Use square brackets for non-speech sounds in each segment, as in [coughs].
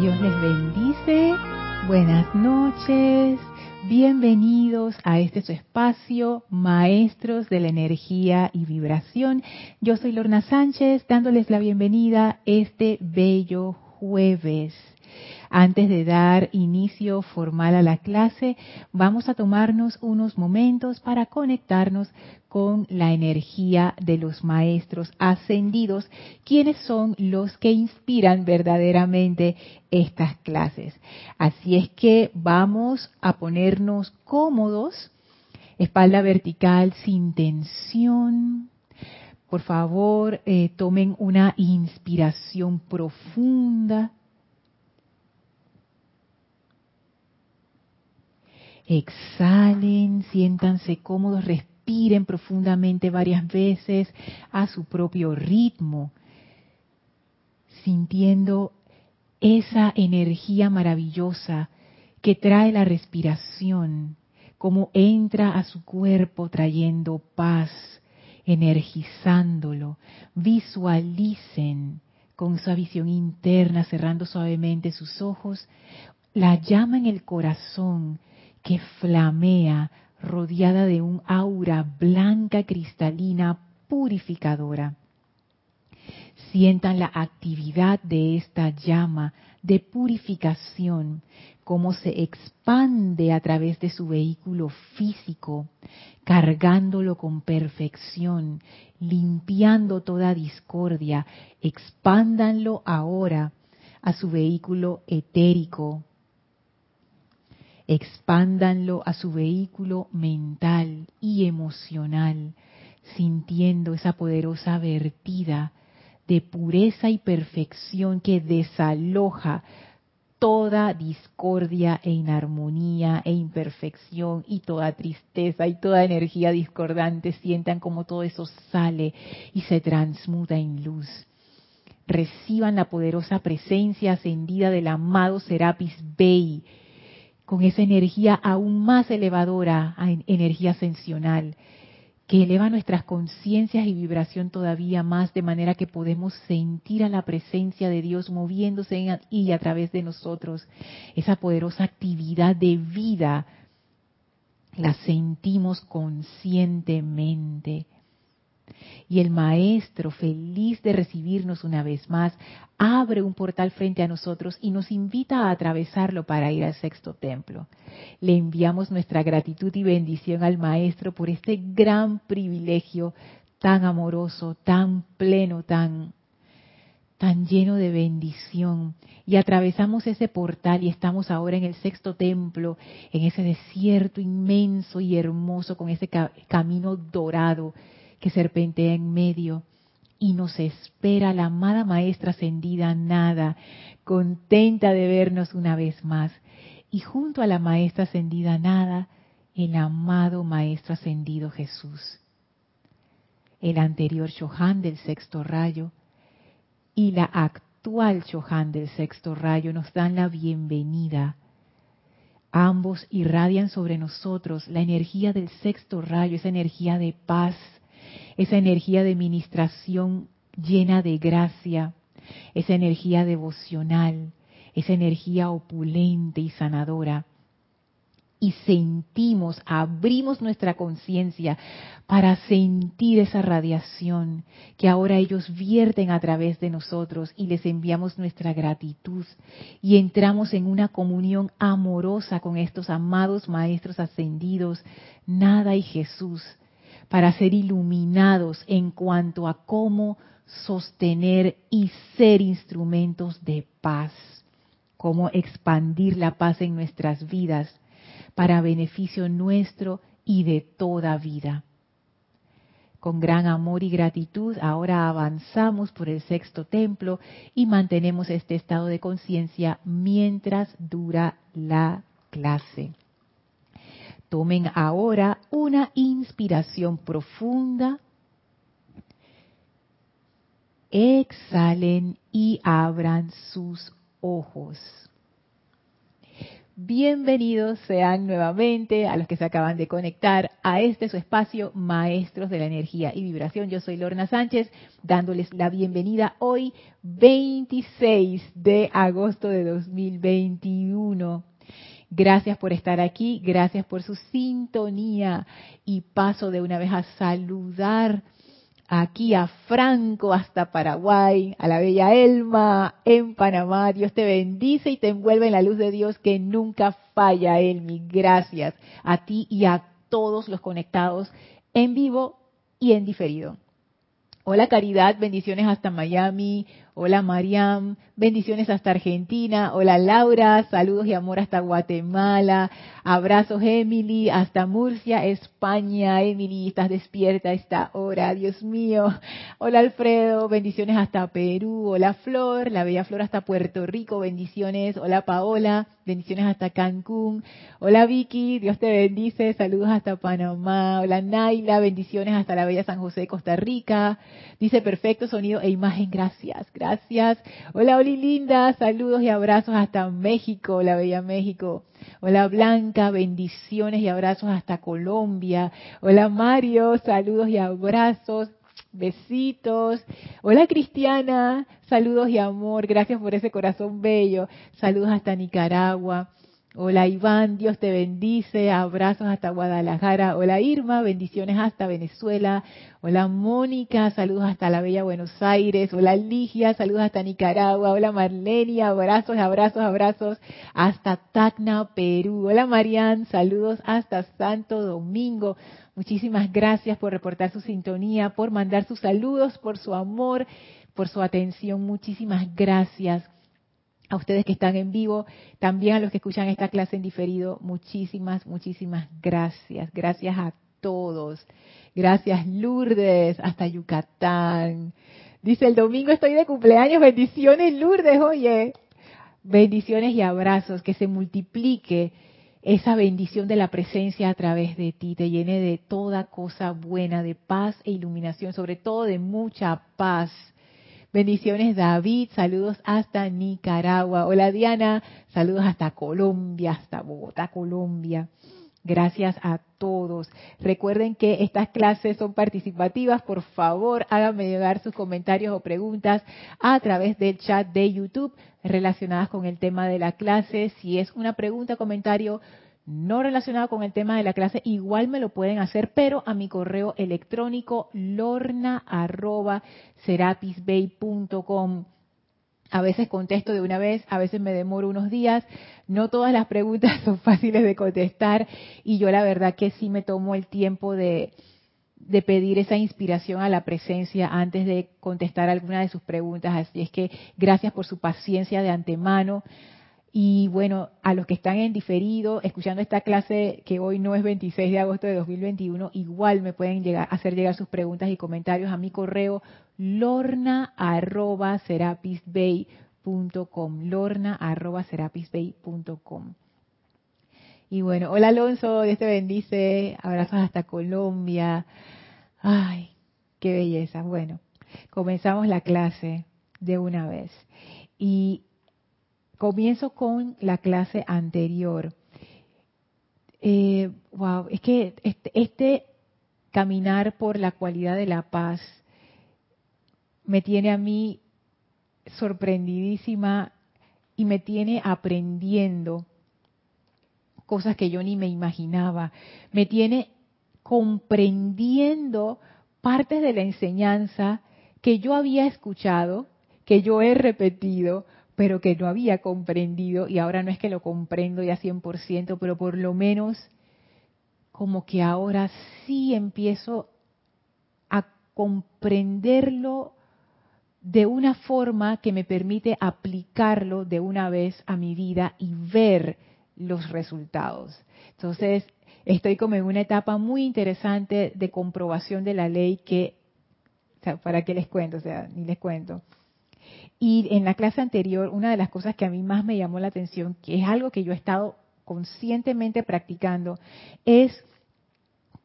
Dios les bendice. Buenas noches. Bienvenidos a este su espacio, Maestros de la Energía y Vibración. Yo soy Lorna Sánchez, dándoles la bienvenida este bello jueves. Antes de dar inicio formal a la clase, vamos a tomarnos unos momentos para conectarnos con la energía de los maestros ascendidos, quienes son los que inspiran verdaderamente estas clases. Así es que vamos a ponernos cómodos, espalda vertical sin tensión. Por favor, eh, tomen una inspiración profunda Exhalen, siéntanse cómodos, respiren profundamente varias veces a su propio ritmo, sintiendo esa energía maravillosa que trae la respiración, como entra a su cuerpo trayendo paz, energizándolo. Visualicen con su visión interna, cerrando suavemente sus ojos, la llama en el corazón que flamea rodeada de un aura blanca cristalina purificadora. Sientan la actividad de esta llama de purificación, cómo se expande a través de su vehículo físico, cargándolo con perfección, limpiando toda discordia. Expándanlo ahora a su vehículo etérico, expándanlo a su vehículo mental y emocional, sintiendo esa poderosa vertida de pureza y perfección que desaloja toda discordia e inarmonía e imperfección y toda tristeza y toda energía discordante, sientan como todo eso sale y se transmuta en luz. Reciban la poderosa presencia ascendida del amado Serapis Bey, con esa energía aún más elevadora, energía ascensional, que eleva nuestras conciencias y vibración todavía más, de manera que podemos sentir a la presencia de Dios moviéndose y a través de nosotros. Esa poderosa actividad de vida la sentimos conscientemente. Y el Maestro, feliz de recibirnos una vez más, abre un portal frente a nosotros y nos invita a atravesarlo para ir al sexto templo. Le enviamos nuestra gratitud y bendición al Maestro por este gran privilegio tan amoroso, tan pleno, tan tan lleno de bendición. Y atravesamos ese portal y estamos ahora en el sexto templo, en ese desierto inmenso y hermoso, con ese camino dorado que serpentea en medio y nos espera la amada maestra ascendida nada, contenta de vernos una vez más. Y junto a la maestra ascendida nada, el amado maestro ascendido Jesús. El anterior Chohan del sexto rayo y la actual Chohan del sexto rayo nos dan la bienvenida. Ambos irradian sobre nosotros la energía del sexto rayo, esa energía de paz, esa energía de ministración llena de gracia, esa energía devocional, esa energía opulente y sanadora. Y sentimos, abrimos nuestra conciencia para sentir esa radiación que ahora ellos vierten a través de nosotros y les enviamos nuestra gratitud y entramos en una comunión amorosa con estos amados maestros ascendidos, Nada y Jesús, para ser iluminados en cuanto a cómo sostener y ser instrumentos de paz, cómo expandir la paz en nuestras vidas para beneficio nuestro y de toda vida. Con gran amor y gratitud, ahora avanzamos por el sexto templo y mantenemos este estado de conciencia mientras dura la clase. Tomen ahora una inspiración profunda. Exhalen y abran sus ojos. Bienvenidos sean nuevamente a los que se acaban de conectar a este su espacio, Maestros de la Energía y Vibración. Yo soy Lorna Sánchez, dándoles la bienvenida hoy, 26 de agosto de 2021. Gracias por estar aquí, gracias por su sintonía y paso de una vez a saludar aquí a Franco hasta Paraguay, a la bella Elma en Panamá. Dios te bendice y te envuelve en la luz de Dios que nunca falla, Elmi. Gracias a ti y a todos los conectados en vivo y en diferido. Hola Caridad, bendiciones hasta Miami. Hola Mariam, bendiciones hasta Argentina. Hola Laura, saludos y amor hasta Guatemala. Abrazos Emily, hasta Murcia, España. Emily, estás despierta a esta hora, Dios mío. Hola Alfredo, bendiciones hasta Perú. Hola Flor, la bella Flor hasta Puerto Rico, bendiciones. Hola Paola, bendiciones hasta Cancún. Hola Vicky, Dios te bendice, saludos hasta Panamá. Hola Naila, bendiciones hasta la bella San José, Costa Rica. Dice perfecto sonido e imagen, gracias, gracias. Hola Oli Linda, saludos y abrazos hasta México, la bella México. Hola Blanca, bendiciones y abrazos hasta Colombia. Hola Mario, saludos y abrazos. Besitos. Hola Cristiana, saludos y amor. Gracias por ese corazón bello. Saludos hasta Nicaragua. Hola Iván, Dios te bendice, abrazos hasta Guadalajara. Hola Irma, bendiciones hasta Venezuela. Hola Mónica, saludos hasta la bella Buenos Aires. Hola Ligia, saludos hasta Nicaragua. Hola Marlenia, abrazos, abrazos, abrazos hasta Tacna, Perú. Hola Marian, saludos hasta Santo Domingo. Muchísimas gracias por reportar su sintonía, por mandar sus saludos, por su amor, por su atención. Muchísimas gracias a ustedes que están en vivo, también a los que escuchan esta clase en diferido, muchísimas, muchísimas gracias. Gracias a todos. Gracias Lourdes, hasta Yucatán. Dice, el domingo estoy de cumpleaños, bendiciones Lourdes, oye. Bendiciones y abrazos, que se multiplique esa bendición de la presencia a través de ti, te llene de toda cosa buena, de paz e iluminación, sobre todo de mucha paz Bendiciones David, saludos hasta Nicaragua. Hola Diana, saludos hasta Colombia, hasta Bogotá, Colombia. Gracias a todos. Recuerden que estas clases son participativas. Por favor, háganme llegar sus comentarios o preguntas a través del chat de YouTube relacionadas con el tema de la clase. Si es una pregunta comentario no relacionado con el tema de la clase, igual me lo pueden hacer, pero a mi correo electrónico lorna@serapisbay.com. A veces contesto de una vez, a veces me demoro unos días. No todas las preguntas [laughs] son fáciles de contestar y yo la verdad que sí me tomo el tiempo de, de pedir esa inspiración a la presencia antes de contestar alguna de sus preguntas. Así es que gracias por su paciencia de antemano. Y bueno, a los que están en diferido, escuchando esta clase que hoy no es 26 de agosto de 2021, igual me pueden hacer llegar sus preguntas y comentarios a mi correo lorna.serapisbay.com lorna.serapisbay.com Y bueno, hola Alonso, Dios te bendice, abrazos hasta Colombia. Ay, qué belleza. Bueno, comenzamos la clase de una vez. Y Comienzo con la clase anterior. Eh, wow, es que este, este caminar por la cualidad de la paz me tiene a mí sorprendidísima y me tiene aprendiendo cosas que yo ni me imaginaba. Me tiene comprendiendo partes de la enseñanza que yo había escuchado, que yo he repetido, pero que no había comprendido y ahora no es que lo comprendo ya 100%, pero por lo menos como que ahora sí empiezo a comprenderlo de una forma que me permite aplicarlo de una vez a mi vida y ver los resultados. Entonces, estoy como en una etapa muy interesante de comprobación de la ley que, ¿para qué les cuento? O sea, ni les cuento. Y en la clase anterior, una de las cosas que a mí más me llamó la atención, que es algo que yo he estado conscientemente practicando, es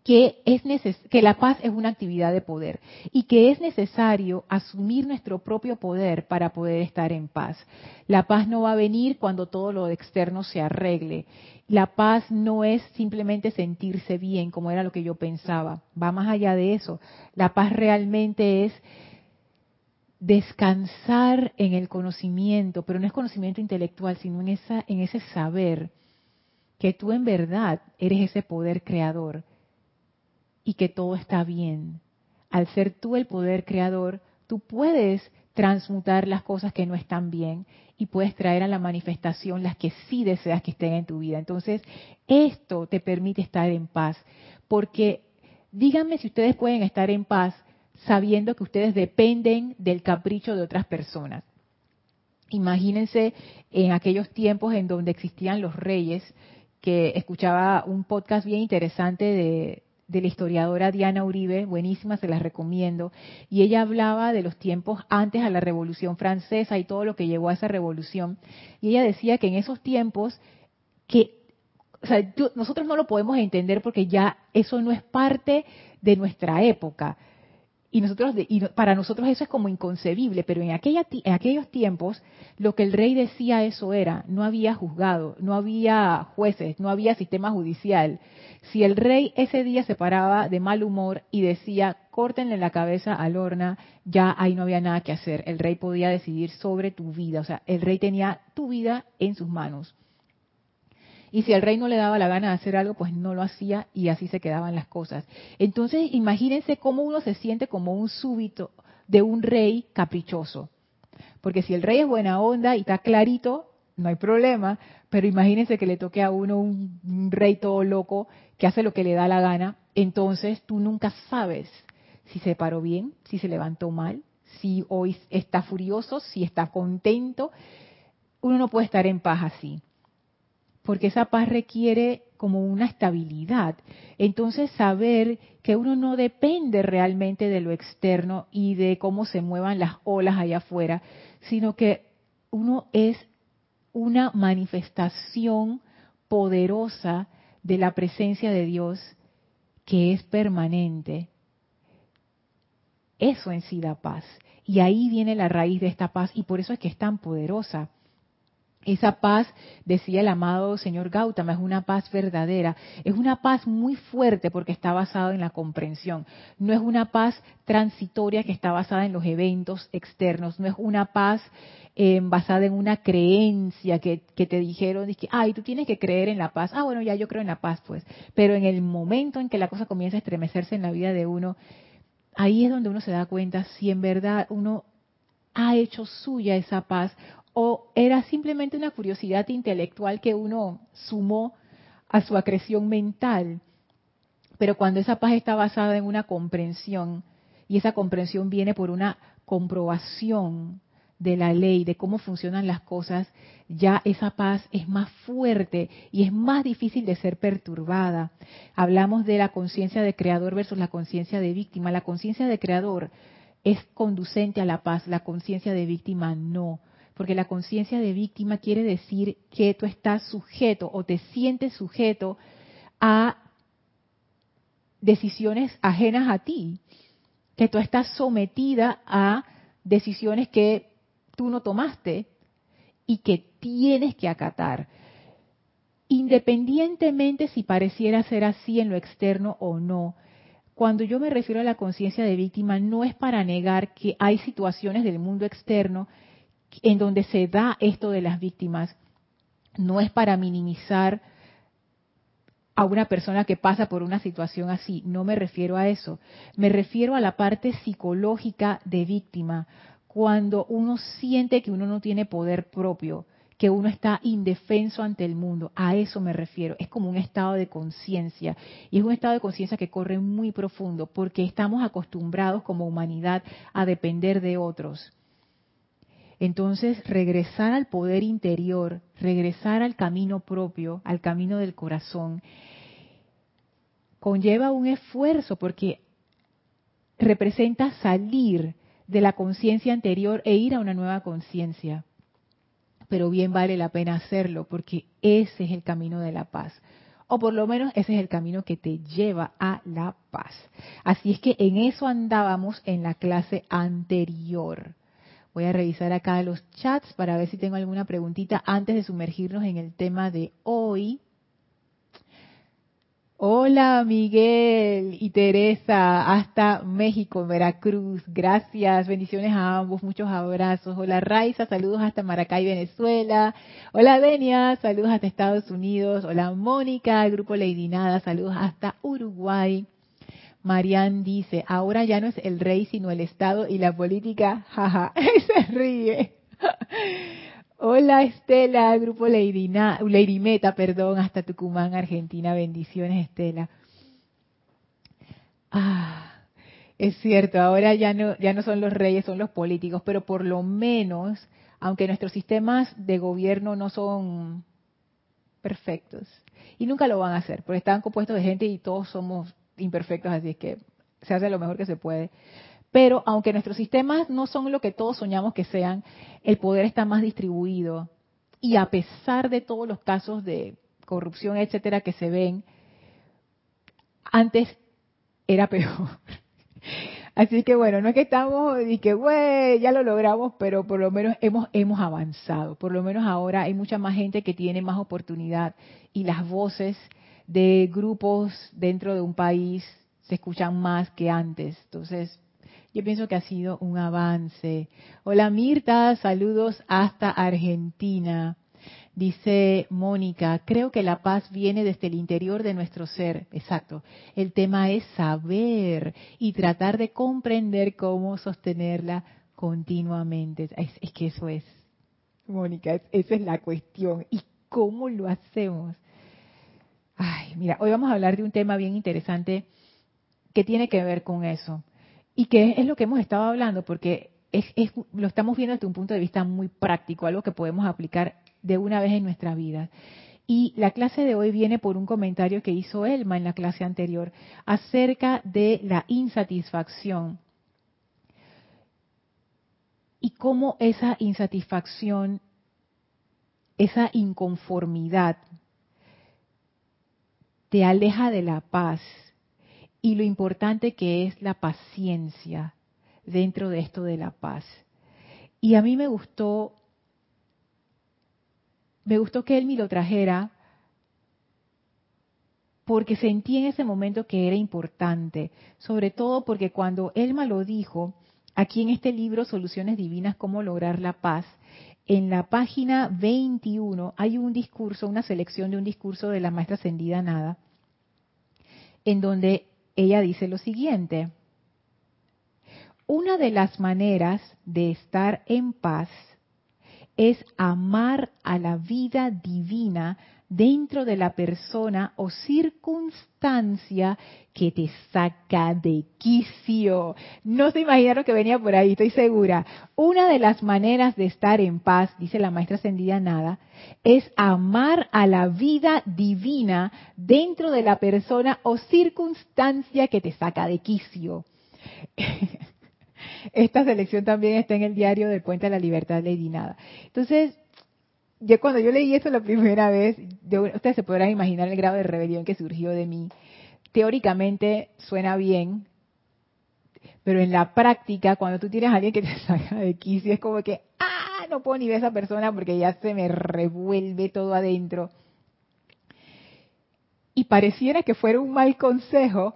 que, es que la paz es una actividad de poder y que es necesario asumir nuestro propio poder para poder estar en paz. La paz no va a venir cuando todo lo externo se arregle. La paz no es simplemente sentirse bien, como era lo que yo pensaba. Va más allá de eso. La paz realmente es descansar en el conocimiento, pero no es conocimiento intelectual, sino en, esa, en ese saber que tú en verdad eres ese poder creador y que todo está bien. Al ser tú el poder creador, tú puedes transmutar las cosas que no están bien y puedes traer a la manifestación las que sí deseas que estén en tu vida. Entonces, esto te permite estar en paz, porque díganme si ustedes pueden estar en paz sabiendo que ustedes dependen del capricho de otras personas. Imagínense en aquellos tiempos en donde existían los reyes, que escuchaba un podcast bien interesante de, de la historiadora Diana Uribe, buenísima, se las recomiendo, y ella hablaba de los tiempos antes a la Revolución Francesa y todo lo que llevó a esa revolución, y ella decía que en esos tiempos, que nosotros no lo podemos entender porque ya eso no es parte de nuestra época, y nosotros y para nosotros eso es como inconcebible, pero en, aquella, en aquellos tiempos lo que el rey decía eso era, no había juzgado, no había jueces, no había sistema judicial. Si el rey ese día se paraba de mal humor y decía, córtenle la cabeza a Lorna, ya ahí no había nada que hacer. El rey podía decidir sobre tu vida, o sea, el rey tenía tu vida en sus manos. Y si el rey no le daba la gana de hacer algo, pues no lo hacía y así se quedaban las cosas. Entonces, imagínense cómo uno se siente como un súbito de un rey caprichoso. Porque si el rey es buena onda y está clarito, no hay problema, pero imagínense que le toque a uno un, rey todo loco que hace lo que le da la gana, entonces tú nunca sabes si se paró bien, si se levantó mal, si hoy está furioso, si está contento. Uno no puede estar en paz así porque esa paz requiere como una estabilidad. Entonces saber que uno no depende realmente de lo externo y de cómo se muevan las olas allá afuera, sino que uno es una manifestación poderosa de la presencia de Dios que es permanente. Eso en sí da paz. Y ahí viene la raíz de esta paz y por eso es que es tan poderosa. Esa paz, decía el amado señor Gautama, es una paz verdadera. Es una paz muy fuerte porque está basada en la comprensión. No es una paz transitoria que está basada en los eventos externos. No es una paz eh, basada en una creencia que, te dijeron, que, ay, tú tienes que creer en la paz. Ah, bueno, ya yo creo en la paz, pues. Pero en el momento en que la cosa comienza a estremecerse en la vida de uno, ahí es donde uno se da cuenta si en verdad uno ha hecho suya esa paz o era simplemente una curiosidad intelectual que uno sumó a su acreción mental. Pero cuando esa paz está basada en una comprensión, y esa comprensión viene por una comprobación de la ley, de cómo funcionan las cosas, ya esa paz es más fuerte y es más difícil de ser perturbada. Hablamos de la conciencia de creador versus la conciencia de víctima. La conciencia de creador es conducente a la paz, la conciencia de víctima no porque la conciencia de víctima quiere decir que tú estás sujeto o te sientes sujeto a decisiones ajenas a ti, que tú estás sometida a decisiones que tú no tomaste y que tienes que acatar. Independientemente si pareciera ser así en lo externo o no, cuando yo me refiero a la conciencia de víctima, no es para negar que hay situaciones del mundo externo en donde se da esto de las víctimas, no es para minimizar a una persona que pasa por una situación así, no me refiero a eso, me refiero a la parte psicológica de víctima, cuando uno siente que uno no tiene poder propio, que uno está indefenso ante el mundo, a eso me refiero, es como un estado de conciencia, y es un estado de conciencia que corre muy profundo, porque estamos acostumbrados como humanidad a depender de otros entonces, regresar al poder interior, regresar al camino propio, al camino del corazón, conlleva un esfuerzo porque representa salir de la conciencia anterior e ir a una nueva conciencia. Pero bien vale la pena hacerlo porque ese es el camino de la paz. o por lo menos ese es el camino que te lleva a la paz. Así es que en eso andábamos en la clase anterior. Voy a revisar acá los chats para ver si tengo alguna preguntita antes de sumergirnos en el tema de hoy. Hola Miguel y Teresa, hasta México, Veracruz. Gracias, bendiciones a ambos, muchos abrazos. Hola Raiza, saludos hasta Maracay, Venezuela. Hola Denia, saludos hasta Estados Unidos. Hola Mónica, grupo Lady Nada, saludos hasta Uruguay. Marian dice, ahora ya no es el rey, sino el Estado y la política. [laughs] Jaja, [laughs] se ríe. Hola Estela, grupo Lady, Lady Meta, perdón, hasta Tucumán, Argentina. Bendiciones Estela. Ah, es cierto, ahora ya no, ya no son los reyes, son los políticos, pero por lo menos, aunque nuestros sistemas de gobierno no son perfectos, y nunca lo van a hacer, porque están compuestos de gente y todos somos imperfectos, así es que se hace lo mejor que se puede. Pero aunque nuestros sistemas no son lo que todos soñamos que sean, el poder está más distribuido. Y a pesar de todos los casos de corrupción, etcétera, que se ven, antes era peor. [laughs] Así que bueno, no es que estamos y que, güey, ya lo logramos, pero por lo menos hemos, hemos avanzado. Por lo menos ahora hay mucha más gente que tiene más oportunidad y las voces de grupos dentro de un país se escuchan más que antes. Entonces, yo pienso que ha sido un avance. Hola Mirta, saludos hasta Argentina. Dice Mónica, creo que la paz viene desde el interior de nuestro ser. Exacto. El tema es saber y tratar de comprender cómo sostenerla continuamente. Es, que eso es, Mónica, esa es la cuestión. ¿Y cómo lo hacemos? Ay, mira, hoy vamos a hablar de un tema bien interesante que tiene que ver con eso y que es lo que hemos estado hablando, porque lo estamos viendo desde un punto de vista muy práctico, algo que podemos aplicar de una vez en nuestra vida. Y la clase de hoy viene por un comentario que hizo Elma en la clase anterior acerca de la insatisfacción y cómo esa insatisfacción, esa inconformidad te aleja de la paz y lo importante que es la paciencia dentro de esto de la paz. Y a mí me gustó, me gustó que él me lo trajera porque sentí en ese momento que era importante, sobre todo porque cuando Elma lo dijo, aquí en este libro Soluciones Divinas, cómo lograr la paz, en la página 21 hay un discurso, una selección de un discurso de la maestra ascendida Nada, en donde ella dice lo siguiente, una de las maneras de estar en paz es amar a la vida divina dentro de la persona o circunstancia que te saca de quicio. No se imaginaron que venía por ahí, estoy segura. Una de las maneras de estar en paz, dice la maestra ascendida Nada, es amar a la vida divina dentro de la persona o circunstancia que te saca de quicio. [laughs] Esta selección también está en el diario del Puente de la Libertad, Lady Nada. Entonces, yo cuando yo leí eso la primera vez, ustedes se podrán imaginar el grado de rebelión que surgió de mí. Teóricamente suena bien, pero en la práctica, cuando tú tienes a alguien que te [laughs] saca de quicio, es como que, ah, no puedo ni ver a esa persona porque ya se me revuelve todo adentro. Y pareciera que fuera un mal consejo,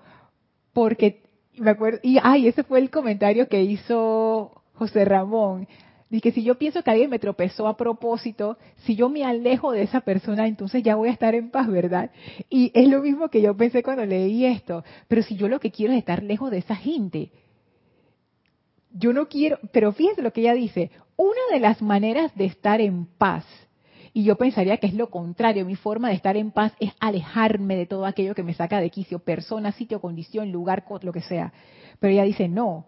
porque me acuerdo, y ay, ese fue el comentario que hizo José Ramón. Dice que si yo pienso que alguien me tropezó a propósito, si yo me alejo de esa persona, entonces ya voy a estar en paz, ¿verdad? Y es lo mismo que yo pensé cuando leí esto. Pero si yo lo que quiero es estar lejos de esa gente, yo no quiero, pero fíjense lo que ella dice, una de las maneras de estar en paz, y yo pensaría que es lo contrario, mi forma de estar en paz es alejarme de todo aquello que me saca de quicio, persona, sitio, condición, lugar, lo que sea. Pero ella dice, no,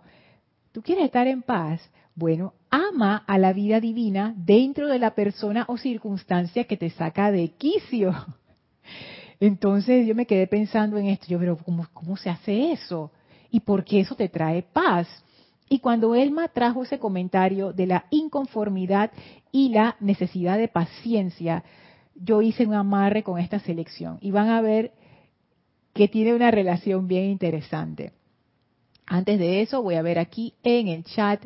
tú quieres estar en paz, bueno, ama a la vida divina dentro de la persona o circunstancia que te saca de quicio. [laughs] Entonces yo me quedé pensando en esto, yo, pero ¿cómo, cómo se hace eso? ¿Y por qué eso te trae paz? Y cuando Elma trajo ese comentario de la inconformidad y la necesidad de paciencia, yo hice un amarre con esta selección y van a ver que tiene una relación bien interesante. Antes de eso, voy a ver aquí en el chat.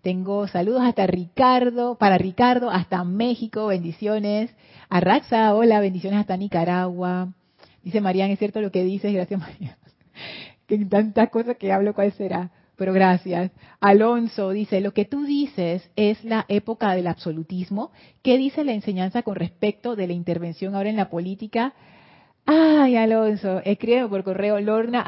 Tengo saludos hasta Ricardo, para Ricardo, hasta México, bendiciones. A Raxa, hola, bendiciones hasta Nicaragua. Dice Marian, es cierto lo que dices, gracias [laughs] Marian. que tantas cosas que hablo, ¿cuál será? Pero gracias. Alonso dice, lo que tú dices es la época del absolutismo. ¿Qué dice la enseñanza con respecto de la intervención ahora en la política? Ay, Alonso, escríbeme por correo lorna.com.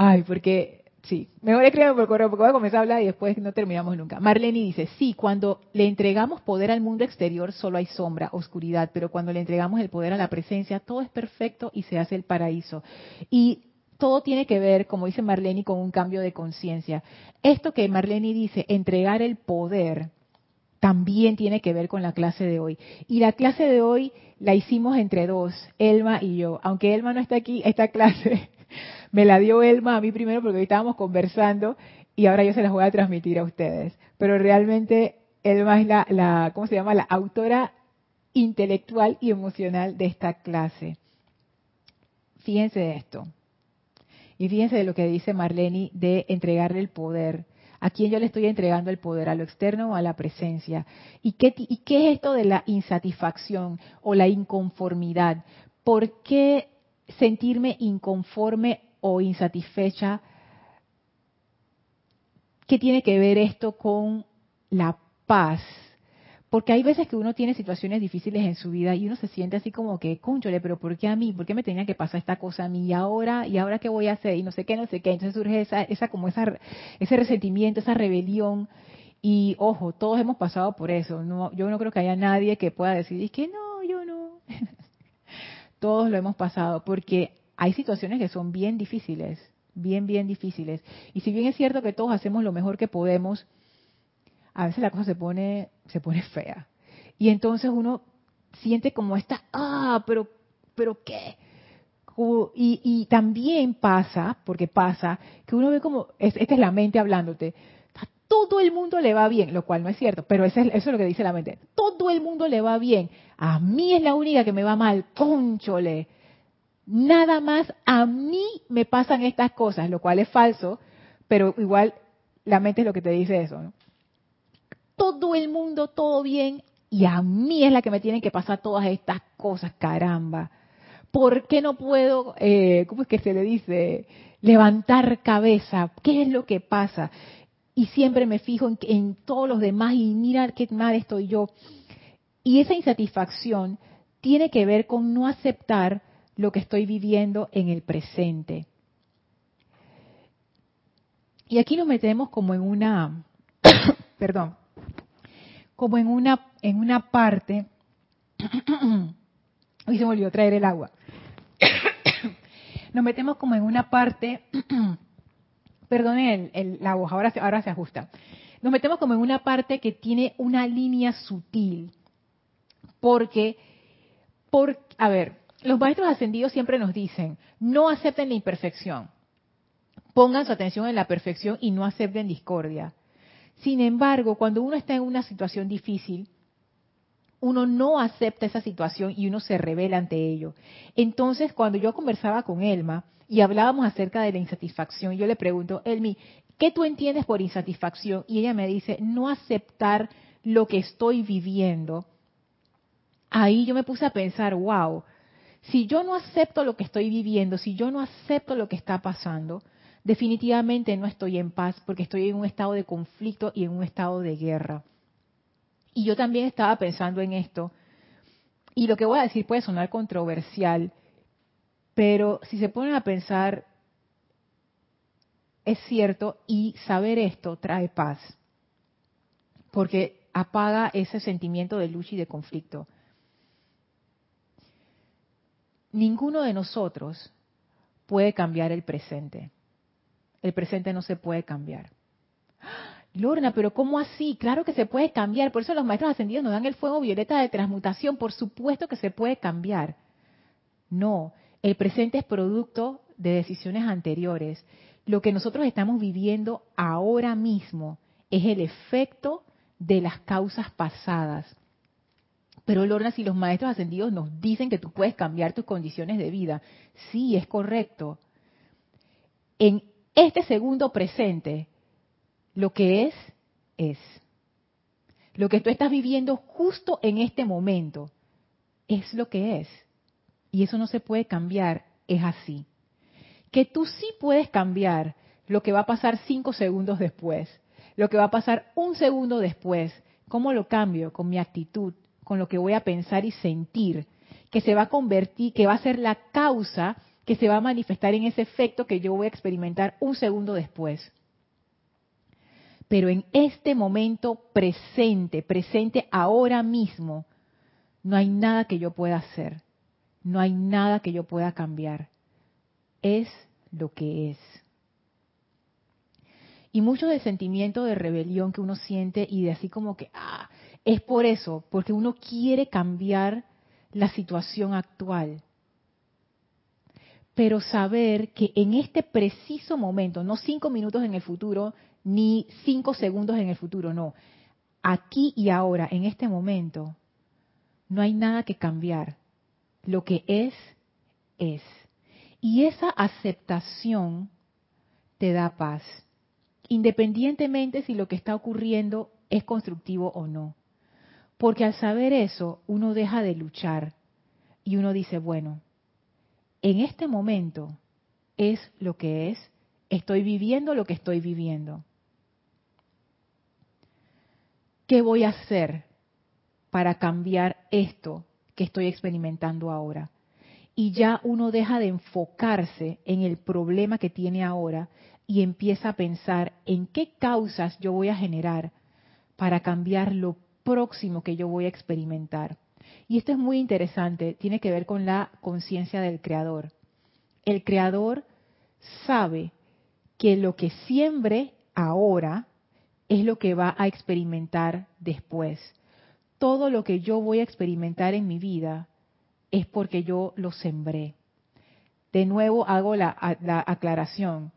Ay, porque, sí, mejor escríbeme por correo porque voy a comenzar a hablar y después no terminamos nunca. Marlene dice, sí, cuando le entregamos poder al mundo exterior solo hay sombra, oscuridad, pero cuando le entregamos el poder a la presencia, todo es perfecto y se hace el paraíso. Y todo tiene que ver, como dice Marlene, con un cambio de conciencia. Esto que Marlene dice, entregar el poder, también tiene que ver con la clase de hoy. Y la clase de hoy la hicimos entre dos, Elma y yo. Aunque Elma no está aquí, esta clase me la dio Elma a mí primero porque hoy estábamos conversando y ahora yo se las voy a transmitir a ustedes. Pero realmente Elma es la, ¿cómo se llama? La autora intelectual y emocional de esta clase. Fíjense de esto. Y fíjense de lo que dice Marlene de entregarle el poder ¿A quién yo le estoy entregando el poder? ¿A lo externo o a la presencia? ¿Y qué, ¿Y qué es esto de la insatisfacción o la inconformidad? ¿Por qué sentirme inconforme o insatisfecha? ¿Qué tiene que ver esto con la paz? Porque hay veces que uno tiene situaciones difíciles en su vida y uno se siente así como que, cónchole, pero ¿por qué a mí? ¿Por qué me tenía que pasar esta cosa a mí? Y ahora, ¿y ahora qué voy a hacer? Y no sé qué, no sé qué. Entonces surge esa, esa como esa, ese resentimiento, esa rebelión. Y ojo, todos hemos pasado por eso. No, yo no creo que haya nadie que pueda decir, es que no, yo no. [laughs] todos lo hemos pasado porque hay situaciones que son bien difíciles, bien, bien difíciles. Y si bien es cierto que todos hacemos lo mejor que podemos, a veces la cosa se pone, se pone fea. Y entonces uno siente como esta, ah, pero, pero qué. Y, también pasa, porque pasa, que uno ve como, esta es la mente hablándote, todo el mundo le va bien, lo cual no es cierto, pero eso es, lo que dice la mente. Todo el mundo le va bien. A mí es la única que me va mal, conchole. Nada más a mí me pasan estas cosas, lo cual es falso, pero igual la mente es lo que te dice eso. todo el mundo todo bien y a mí es la que me tienen que pasar todas estas cosas, caramba. ¿Por qué no puedo, eh, cómo es que se le dice, levantar cabeza? ¿Qué es lo que pasa? Y siempre me fijo en, en todos los demás y mira qué mal estoy yo. Y esa insatisfacción tiene que ver con no aceptar lo que estoy viviendo en el presente. Y aquí nos metemos como en una, [coughs] perdón, como en una, en una parte, [coughs] hoy se me olvidó traer el agua, [coughs] nos metemos como en una parte, perdón, el, la voz, ahora, ahora se ajusta, nos metemos como en una parte que tiene una línea sutil, porque, por, a ver, los maestros ascendidos siempre nos dicen, no acepten la imperfección, pongan su atención en la perfección y no acepten discordia. Sin embargo, cuando uno está en una situación difícil, uno no acepta esa situación y uno se revela ante ello. Entonces, cuando yo conversaba con Elma y hablábamos acerca de la insatisfacción, yo le pregunto, Elmi, ¿qué tú entiendes por insatisfacción? Y ella me dice, no aceptar lo que estoy viviendo. Ahí yo me puse a pensar, wow, si yo no acepto lo que estoy viviendo, si yo no acepto lo que está pasando, definitivamente no estoy en paz porque estoy en un estado de conflicto y en un estado de guerra. Y yo también estaba pensando en esto, y lo que voy a decir puede sonar controversial, pero si se ponen a pensar, es cierto, y saber esto trae paz, porque apaga ese sentimiento de lucha y de conflicto. Ninguno de nosotros puede cambiar el presente. El presente no se puede cambiar. Lorna, pero ¿cómo así? Claro que se puede cambiar. Por eso los maestros ascendidos nos dan el fuego violeta de transmutación. Por supuesto que se puede cambiar. No, el presente es producto de decisiones anteriores. Lo que nosotros estamos viviendo ahora mismo es el efecto de las causas pasadas. Pero Lorna, si los maestros ascendidos nos dicen que tú puedes cambiar tus condiciones de vida, sí, es correcto. En este segundo presente, lo que es, es. Lo que tú estás viviendo justo en este momento es lo que es. Y eso no se puede cambiar, es así. Que tú sí puedes cambiar lo que va a pasar cinco segundos después, lo que va a pasar un segundo después. ¿Cómo lo cambio? Con mi actitud, con lo que voy a pensar y sentir, que se va a convertir, que va a ser la causa que se va a manifestar en ese efecto que yo voy a experimentar un segundo después. Pero en este momento presente, presente ahora mismo, no hay nada que yo pueda hacer, no hay nada que yo pueda cambiar. Es lo que es. Y mucho del sentimiento de rebelión que uno siente y de así como que, ah, es por eso, porque uno quiere cambiar la situación actual. Pero saber que en este preciso momento, no cinco minutos en el futuro, ni cinco segundos en el futuro, no. Aquí y ahora, en este momento, no hay nada que cambiar. Lo que es, es. Y esa aceptación te da paz, independientemente si lo que está ocurriendo es constructivo o no. Porque al saber eso, uno deja de luchar y uno dice, bueno, en este momento es lo que es, estoy viviendo lo que estoy viviendo. ¿Qué voy a hacer para cambiar esto que estoy experimentando ahora? Y ya uno deja de enfocarse en el problema que tiene ahora y empieza a pensar en qué causas yo voy a generar para cambiar lo próximo que yo voy a experimentar. Y esto es muy interesante, tiene que ver con la conciencia del creador. El creador sabe que lo que siembre ahora es lo que va a experimentar después. Todo lo que yo voy a experimentar en mi vida es porque yo lo sembré. De nuevo hago la, aclaración.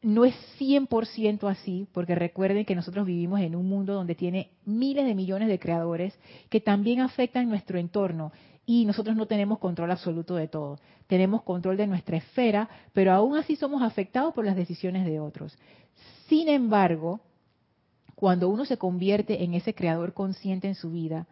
No es 100% así, porque recuerden que nosotros vivimos en un mundo donde tiene miles de millones de creadores que también afectan nuestro entorno y nosotros no tenemos control absoluto de todo. Tenemos control de nuestra esfera, pero aún así somos afectados por las decisiones de otros. Sin embargo, cuando uno se convierte en ese creador consciente en su vida,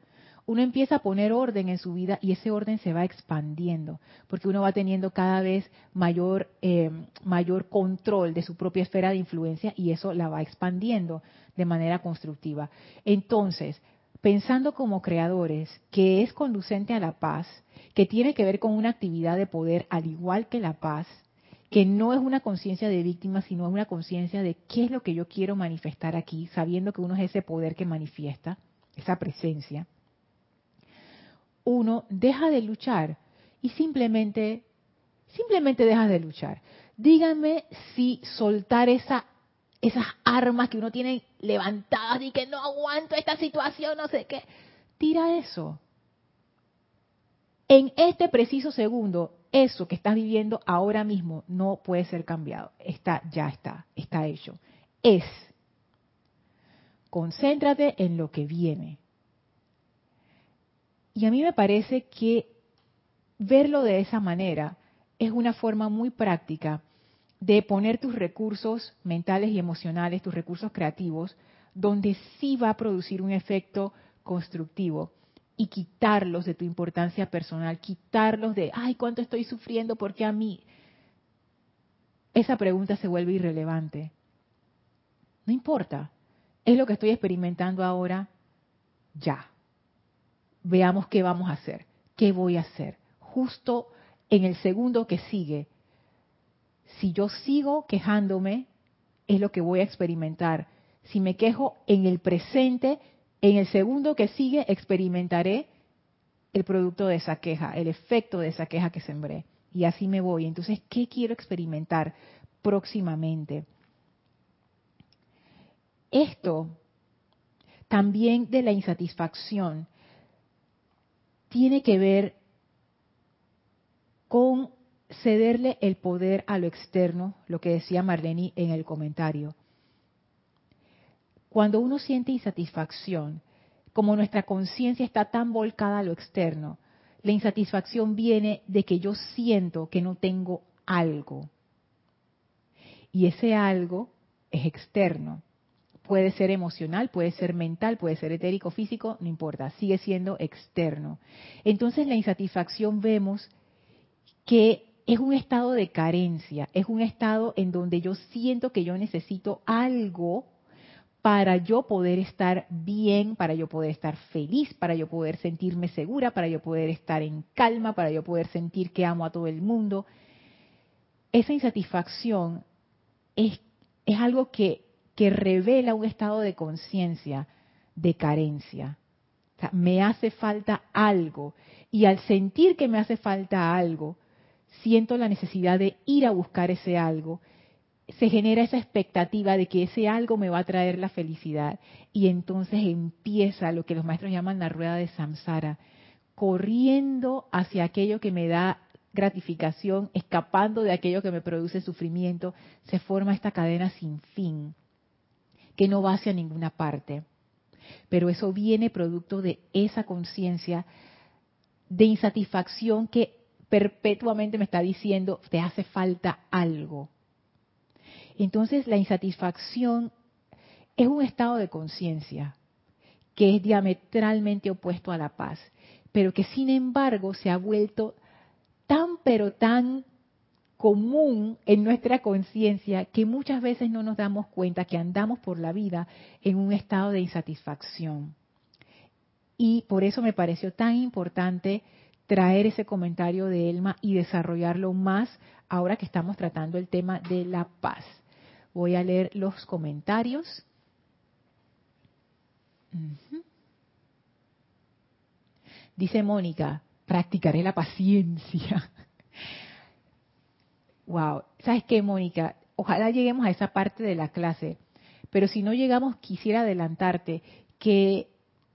uno empieza a poner orden en su vida y ese orden se va expandiendo, porque uno va teniendo cada vez mayor, eh, mayor control de su propia esfera de influencia y eso la va expandiendo de manera constructiva. Entonces, pensando como creadores, que es conducente a la paz, que tiene que ver con una actividad de poder al igual que la paz, que no es una conciencia de víctima, sino es una conciencia de qué es lo que yo quiero manifestar aquí, sabiendo que uno es ese poder que manifiesta, esa presencia. Uno deja de luchar y simplemente, simplemente deja de luchar. Díganme si soltar esa, esas armas que uno tiene levantadas y que no aguanto esta situación, no sé qué, tira eso. En este preciso segundo, eso que estás viviendo ahora mismo no puede ser cambiado. Está, ya está, está hecho. Es. Concéntrate en lo que viene. Y a mí me parece que verlo de esa manera es una forma muy práctica de poner tus recursos mentales y emocionales, tus recursos creativos, donde sí va a producir un efecto constructivo y quitarlos de tu importancia personal, quitarlos de, ay, ¿cuánto estoy sufriendo? porque a mí? Esa pregunta se vuelve irrelevante. No importa, es lo que estoy experimentando ahora, ya. Veamos qué vamos a hacer, qué voy a hacer. Justo en el segundo que sigue, si yo sigo quejándome, es lo que voy a experimentar. Si me quejo en el presente, en el segundo que sigue experimentaré el producto de esa queja, el efecto de esa queja que sembré. Y así me voy. Entonces, ¿qué quiero experimentar próximamente? Esto también de la insatisfacción tiene que ver con cederle el poder a lo externo, lo que decía Marlene en el comentario. Cuando uno siente insatisfacción, como nuestra conciencia está tan volcada a lo externo, la insatisfacción viene de que yo siento que no tengo algo. Y ese algo es externo. Puede ser emocional, puede ser mental, puede ser etérico, físico, no importa, sigue siendo externo. Entonces la insatisfacción vemos que es un estado de carencia, es un estado en donde yo siento que yo necesito algo para yo poder estar bien, para yo poder estar feliz, para yo poder sentirme segura, para yo poder estar en calma, para yo poder sentir que amo a todo el mundo. Esa insatisfacción es, algo que, revela un estado de conciencia de carencia. Me hace falta algo. Y al sentir que me hace falta algo, siento la necesidad de ir a buscar ese algo se genera esa expectativa de que ese algo me va a traer la felicidad y entonces empieza lo que los maestros llaman la rueda de samsara, corriendo hacia aquello que me da gratificación, escapando de aquello que me produce sufrimiento, se forma esta cadena sin fin que no va hacia ninguna parte. Pero eso viene producto de esa conciencia de insatisfacción que perpetuamente me está diciendo, te hace falta algo entonces la insatisfacción es un estado de conciencia que es diametralmente opuesto a la paz, pero que sin embargo se ha vuelto tan pero tan común en nuestra conciencia que muchas veces no nos damos cuenta que andamos por la vida en un estado de insatisfacción. Y por eso me pareció tan importante traer ese comentario de Elma y desarrollarlo más ahora que estamos tratando el tema de la paz. Voy a leer los comentarios. Dice Mónica, practicaré la paciencia. [laughs] wow, ¿sabes qué, Mónica? Ojalá lleguemos a esa parte de la clase, pero si no llegamos, quisiera adelantarte que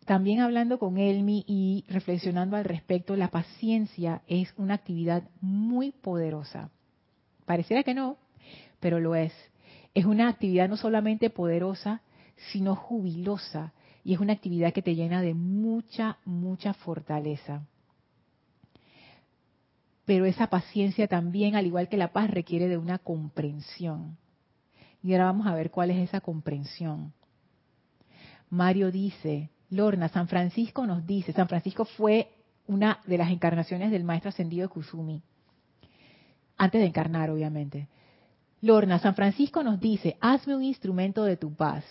también hablando con Elmi y reflexionando al respecto, la paciencia es una actividad muy poderosa. Pareciera que no, pero lo es. Es una actividad no solamente poderosa, sino jubilosa. Y es una actividad que te llena de mucha, mucha fortaleza. Pero esa paciencia también, al igual que la paz, requiere de una comprensión. Y ahora vamos a ver cuál es esa comprensión. Mario dice, Lorna, San Francisco nos dice, San Francisco fue una de las encarnaciones del maestro ascendido de Kusumi, antes de encarnar, obviamente. Lorna, San Francisco nos dice, hazme un instrumento de tu paz.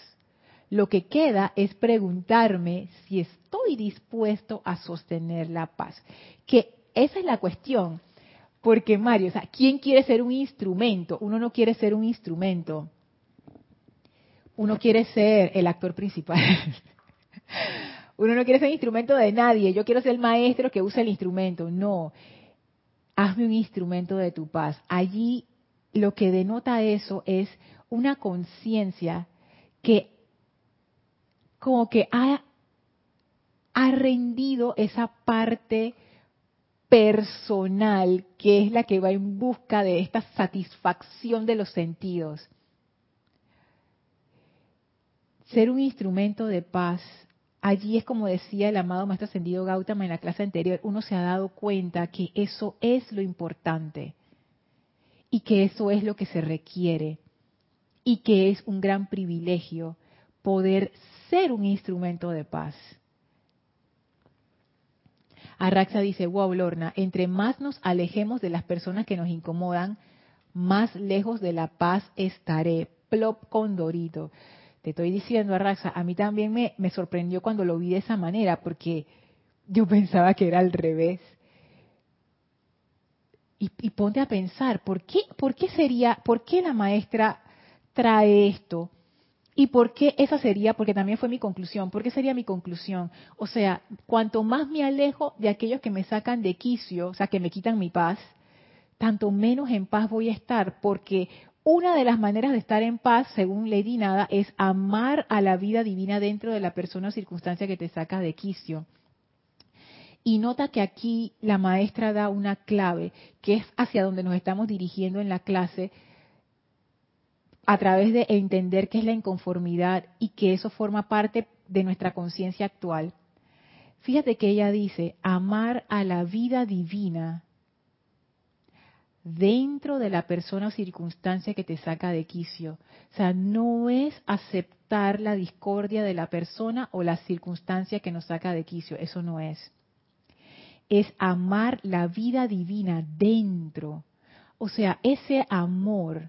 Lo que queda es preguntarme si estoy dispuesto a sostener la paz. Que esa es la cuestión. Porque Mario, ¿quién quiere ser un instrumento? Uno no quiere ser un instrumento. Uno quiere ser el actor principal. [laughs] Uno no quiere ser instrumento de nadie. Yo quiero ser el maestro que usa el instrumento. No. Hazme un instrumento de tu paz. Allí lo que denota eso es una conciencia que como que ha, ha rendido esa parte personal que es la que va en busca de esta satisfacción de los sentidos. Ser un instrumento de paz, allí es como decía el amado Maestro Ascendido Gautama en la clase anterior, uno se ha dado cuenta que eso es lo importante y que eso es lo que se requiere y que es un gran privilegio poder ser un instrumento de paz. Arraxa dice, wow, Lorna, entre más nos alejemos de las personas que nos incomodan, más lejos de la paz estaré. Plop Condorito. Te estoy diciendo, Arraxa, a mí también me, me sorprendió cuando lo vi de esa manera, porque yo [laughs] pensaba que era al revés y, ponte a pensar, ¿por qué, ¿por qué sería, por qué la maestra trae esto? ¿Y por qué esa sería? Porque también fue mi conclusión. ¿Por qué sería mi conclusión? O sea, cuanto más me alejo de aquellos que me sacan de quicio, o sea, que me quitan mi paz, tanto menos en paz voy a estar, porque una de las maneras de estar en paz, según Lady Nada, es amar a la vida divina dentro de la persona o circunstancia que te saca de quicio. Y nota que aquí la maestra da una clave, que es hacia donde nos estamos dirigiendo en la clase, a través de entender qué es la inconformidad y que eso forma parte de nuestra conciencia actual. Fíjate que ella dice, amar a la vida divina dentro de la persona o circunstancia que te saca de quicio. O sea, no es aceptar la discordia de la persona o la circunstancia que nos saca de quicio, eso no es. Es amar la vida divina dentro. O sea, ese amor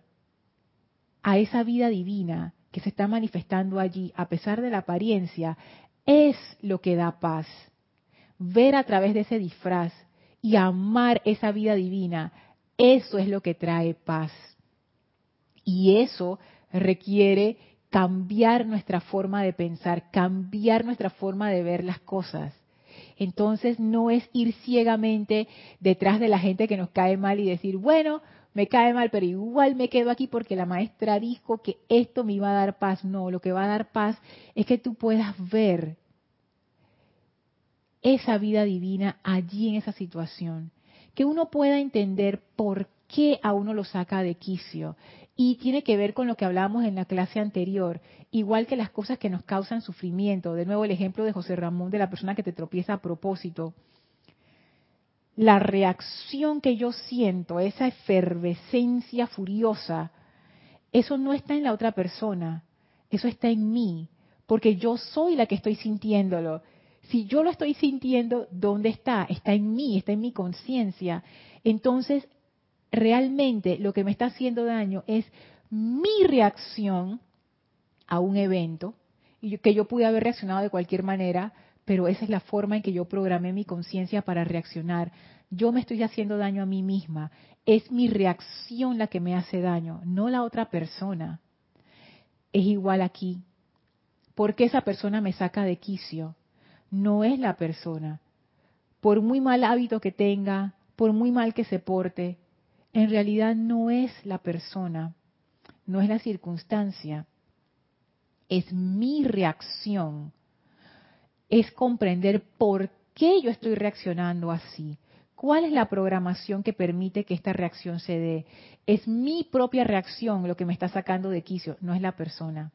a esa vida divina que se está manifestando allí, a pesar de la apariencia, es lo que da paz. Ver a través de ese disfraz y amar esa vida divina eso es lo que trae paz. Y eso requiere cambiar nuestra forma de pensar, cambiar nuestra forma de ver las cosas. Entonces no es ir ciegamente detrás de la gente que nos cae mal y decir, bueno, me cae mal, pero igual me quedo aquí porque la maestra dijo que esto me iba a dar paz. No, lo que va a dar paz es que tú puedas ver esa vida divina allí en esa situación que uno pueda entender por qué a uno lo saca de quicio. Y tiene que ver con lo que hablábamos en la clase anterior, igual que las cosas que nos causan sufrimiento. De nuevo el ejemplo de José Ramón, de la persona que te tropieza a propósito. La reacción que yo siento, esa efervescencia furiosa, eso no está en la otra persona, eso está en mí, porque yo soy la que estoy sintiéndolo. Si yo lo estoy sintiendo, ¿dónde está? Está en mí, está en mi conciencia. Entonces, realmente lo que me está haciendo daño es mi reacción a un evento, y que yo pude haber reaccionado de cualquier manera, pero esa es la forma en que yo programé mi conciencia para reaccionar. Yo me estoy haciendo daño a mí misma. Es mi reacción la que me hace daño, no la otra persona. Es igual aquí. ¿Por qué esa persona me saca de quicio? no es la persona. Por muy mal hábito que tenga, por muy mal que se porte, en realidad no es la persona, no es la circunstancia, es mi reacción, es comprender por qué yo estoy reaccionando así. ¿Cuál es la programación que permite que esta reacción se dé? Es mi propia reacción lo que me está sacando de quicio, no es la persona.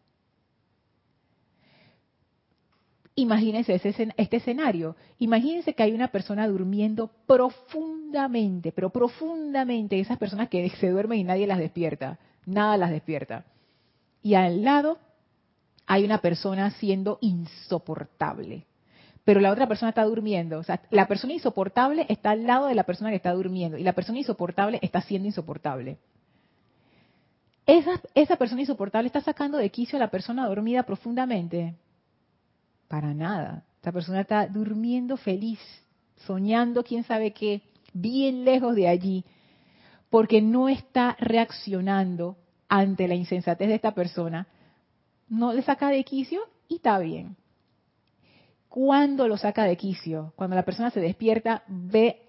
Imagínense este escenario. Imagínense que hay una persona durmiendo profundamente, pero profundamente, esas personas que se duermen y nadie las despierta, nada las despierta. Y al lado hay una persona siendo insoportable, pero la otra persona está durmiendo. O sea, la persona insoportable está al lado de la persona que está durmiendo y la persona insoportable está siendo insoportable. Esa persona insoportable está sacando de quicio a la persona dormida profundamente. Para nada. Esta persona está durmiendo feliz, soñando quién sabe qué, bien lejos de allí, porque no está reaccionando ante la insensatez de esta persona. No le saca de quicio y está bien. ¿Cuándo lo saca de quicio? Cuando la persona se despierta, ve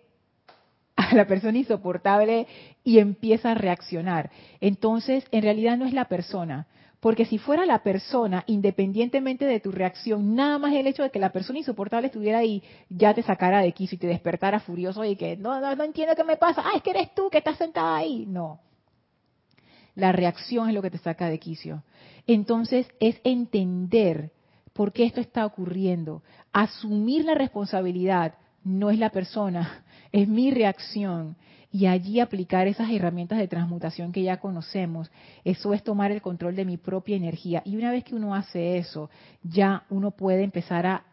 a la persona insoportable y empieza a reaccionar. Entonces, en realidad no es la persona, porque si fuera la persona, independientemente de tu reacción, nada más el hecho de que la persona insoportable estuviera ahí, ya te sacara de quicio y te despertara furioso y que no, no, no entiendo qué me pasa. Ah, es que eres tú que estás sentada ahí. No. La reacción es lo que te saca de quicio. Entonces es entender por qué esto está ocurriendo. Asumir la responsabilidad no es la persona, [laughs] es mi reacción y allí aplicar esas herramientas de transmutación que ya conocemos. Eso es tomar el control de mi propia energía. Y una vez que uno hace eso, ya uno puede empezar a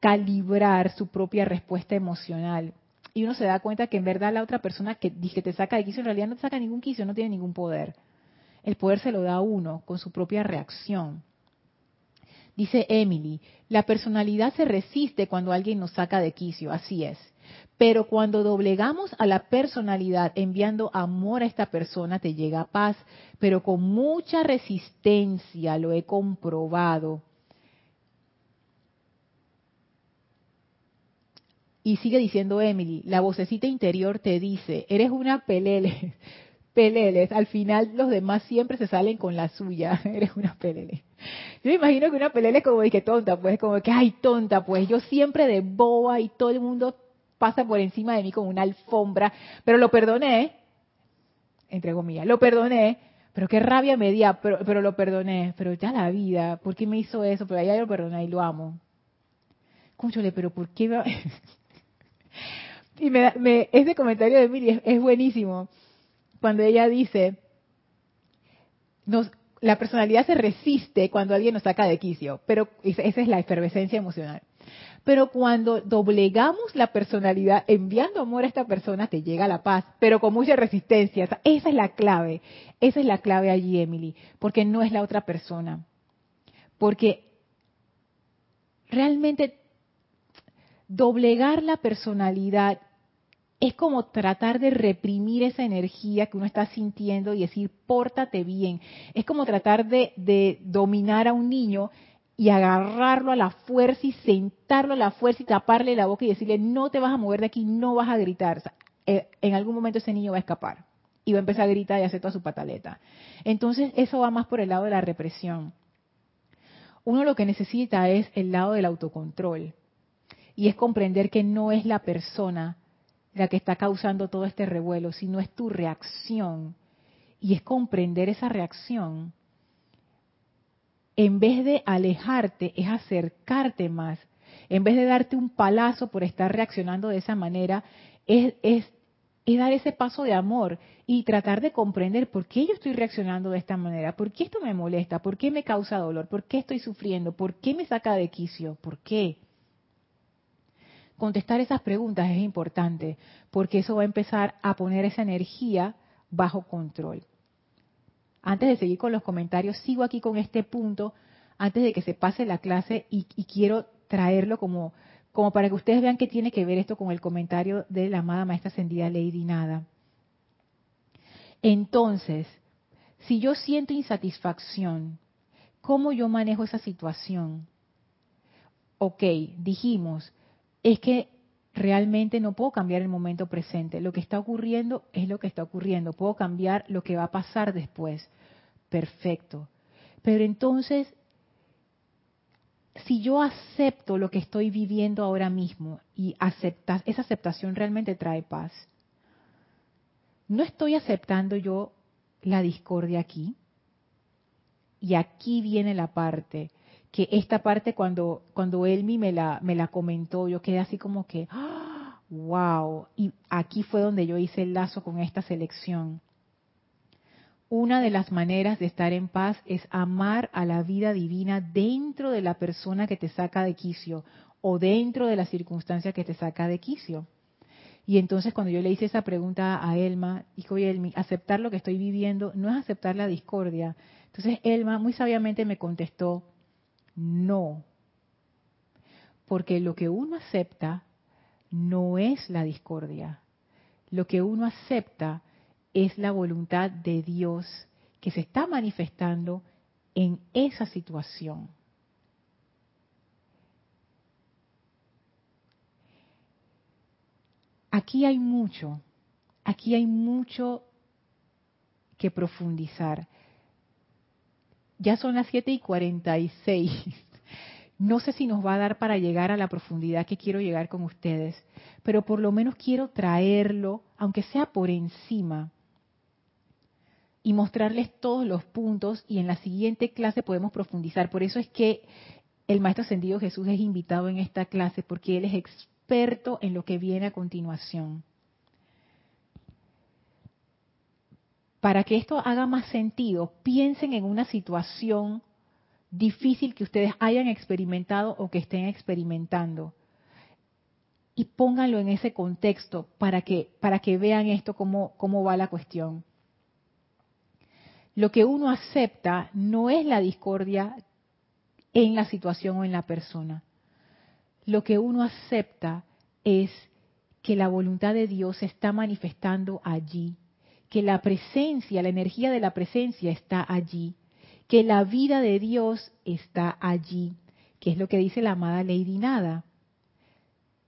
calibrar su propia respuesta emocional. Y uno se da cuenta que en verdad la otra persona que, que te saca de quicio en realidad no te saca ningún quicio, no tiene ningún poder. El poder se lo da a uno con su propia reacción. Dice Emily, la personalidad se resiste cuando alguien nos saca de quicio, así es. Pero cuando doblegamos a la personalidad enviando amor a esta persona, te llega paz, pero con mucha resistencia, lo he comprobado. Y sigue diciendo Emily, la vocecita interior te dice, eres una pelele, [laughs] peleles, al final los demás siempre se salen con la suya, [laughs] eres una pelele. Yo me imagino que una pelele es como de que tonta, pues como que, ay, tonta, pues yo siempre de boa y todo el mundo pasa por encima de mí como una alfombra, pero lo perdoné, entre comillas, lo perdoné, pero qué rabia me dio, pero, pero lo perdoné, pero ya la vida, ¿por qué me hizo eso? Pero allá lo perdoné y lo amo. escúchale, pero ¿por qué? Va? [laughs] y me, ese comentario de Miri es, buenísimo. Cuando ella dice, la personalidad se resiste cuando alguien nos saca de quicio, pero esa es la efervescencia emocional. Pero cuando doblegamos la personalidad enviando amor a esta persona, te llega la paz, pero con mucha resistencia. esa es la clave. Esa es la clave allí, Emily, porque no es la otra persona. Porque realmente doblegar la personalidad es como tratar de reprimir esa energía que uno está sintiendo y decir, pórtate bien. Es como tratar de, de dominar a un niño y agarrarlo a la fuerza y sentarlo a la fuerza y taparle la boca y decirle, no te vas a mover de aquí, no vas a gritar. Eh, en algún momento ese niño va a escapar y va a empezar a gritar y hacer toda su pataleta. Entonces eso va más por el lado de la represión. Uno lo que necesita es el lado del autocontrol y es comprender que no es la persona la que está causando todo este revuelo, sino es tu reacción. Y es comprender esa reacción en vez de alejarte, es acercarte más. En vez de darte un palazo por estar reaccionando de esa manera, es, es, dar ese paso de amor y tratar de comprender por qué yo estoy reaccionando de esta manera, por qué esto me molesta, por qué me causa dolor, por qué estoy sufriendo, por qué me saca de quicio, por qué. Contestar esas preguntas es importante porque eso va a empezar a poner esa energía bajo control antes de seguir con los comentarios, sigo aquí con este punto antes de que se pase la clase y, quiero traerlo como, como para que ustedes vean qué tiene que ver esto con el comentario de la amada maestra ascendida Lady Nada. Entonces, si yo siento insatisfacción, ¿cómo yo manejo esa situación? Ok, dijimos, es que realmente no puedo cambiar el momento presente. Lo que está ocurriendo es lo que está ocurriendo. Puedo cambiar lo que va a pasar después. Perfecto. Pero entonces, si yo acepto lo que estoy viviendo ahora mismo y aceptas, esa aceptación realmente trae paz. No estoy aceptando yo la discordia aquí. Y aquí viene la parte que esta parte cuando, cuando Elmi me la, me la comentó, yo quedé así como que, wow, y aquí fue donde yo hice el lazo con esta selección. Una de las maneras de estar en paz es amar a la vida divina dentro de la persona que te saca de quicio o dentro de la circunstancia que te saca de quicio. Y entonces cuando yo le hice esa pregunta a Elma, dijo, oye, Elmi, aceptar lo que estoy viviendo no es aceptar la discordia. Entonces Elma muy sabiamente me contestó, no. Porque lo que uno acepta no es la discordia. Lo que uno acepta es la voluntad de Dios que se está manifestando en esa situación. Aquí hay mucho, aquí hay mucho que profundizar. Ya son las 7 y 46. [laughs] No sé si nos va a dar para llegar a la profundidad que quiero llegar con ustedes, pero por lo menos quiero traerlo, aunque sea por encima, y mostrarles todos los puntos y en la siguiente clase podemos profundizar. Por eso es que el Maestro Ascendido Jesús es invitado en esta clase, porque Él es experto en lo que viene a continuación. Para que esto haga más sentido, piensen en una situación difícil que ustedes hayan experimentado o que estén experimentando. Y pónganlo en ese contexto para que, para que vean esto cómo, cómo va la cuestión. Lo que uno acepta no es la discordia en la situación o en la persona. Lo que uno acepta es que la voluntad de Dios se está manifestando allí que la presencia, la energía de la presencia está allí, que la vida de Dios está allí, que es lo que dice la amada Lady Nada.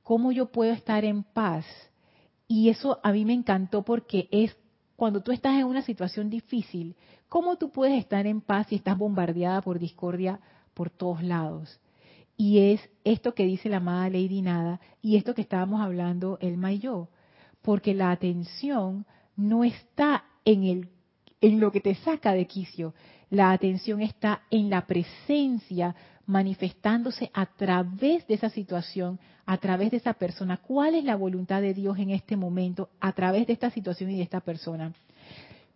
¿Cómo yo puedo estar en paz? Y eso a mí me encantó porque es cuando tú estás en una situación difícil, ¿cómo tú puedes estar en paz si estás bombardeada por discordia por todos lados? Y es esto que dice la amada Lady Nada y esto que estábamos hablando Elma y yo, porque la atención no está en, el, en lo que te saca de quicio. La atención está en la presencia manifestándose a través de esa situación, a través de esa persona. ¿Cuál es la voluntad de Dios en este momento a través de esta situación y de esta persona?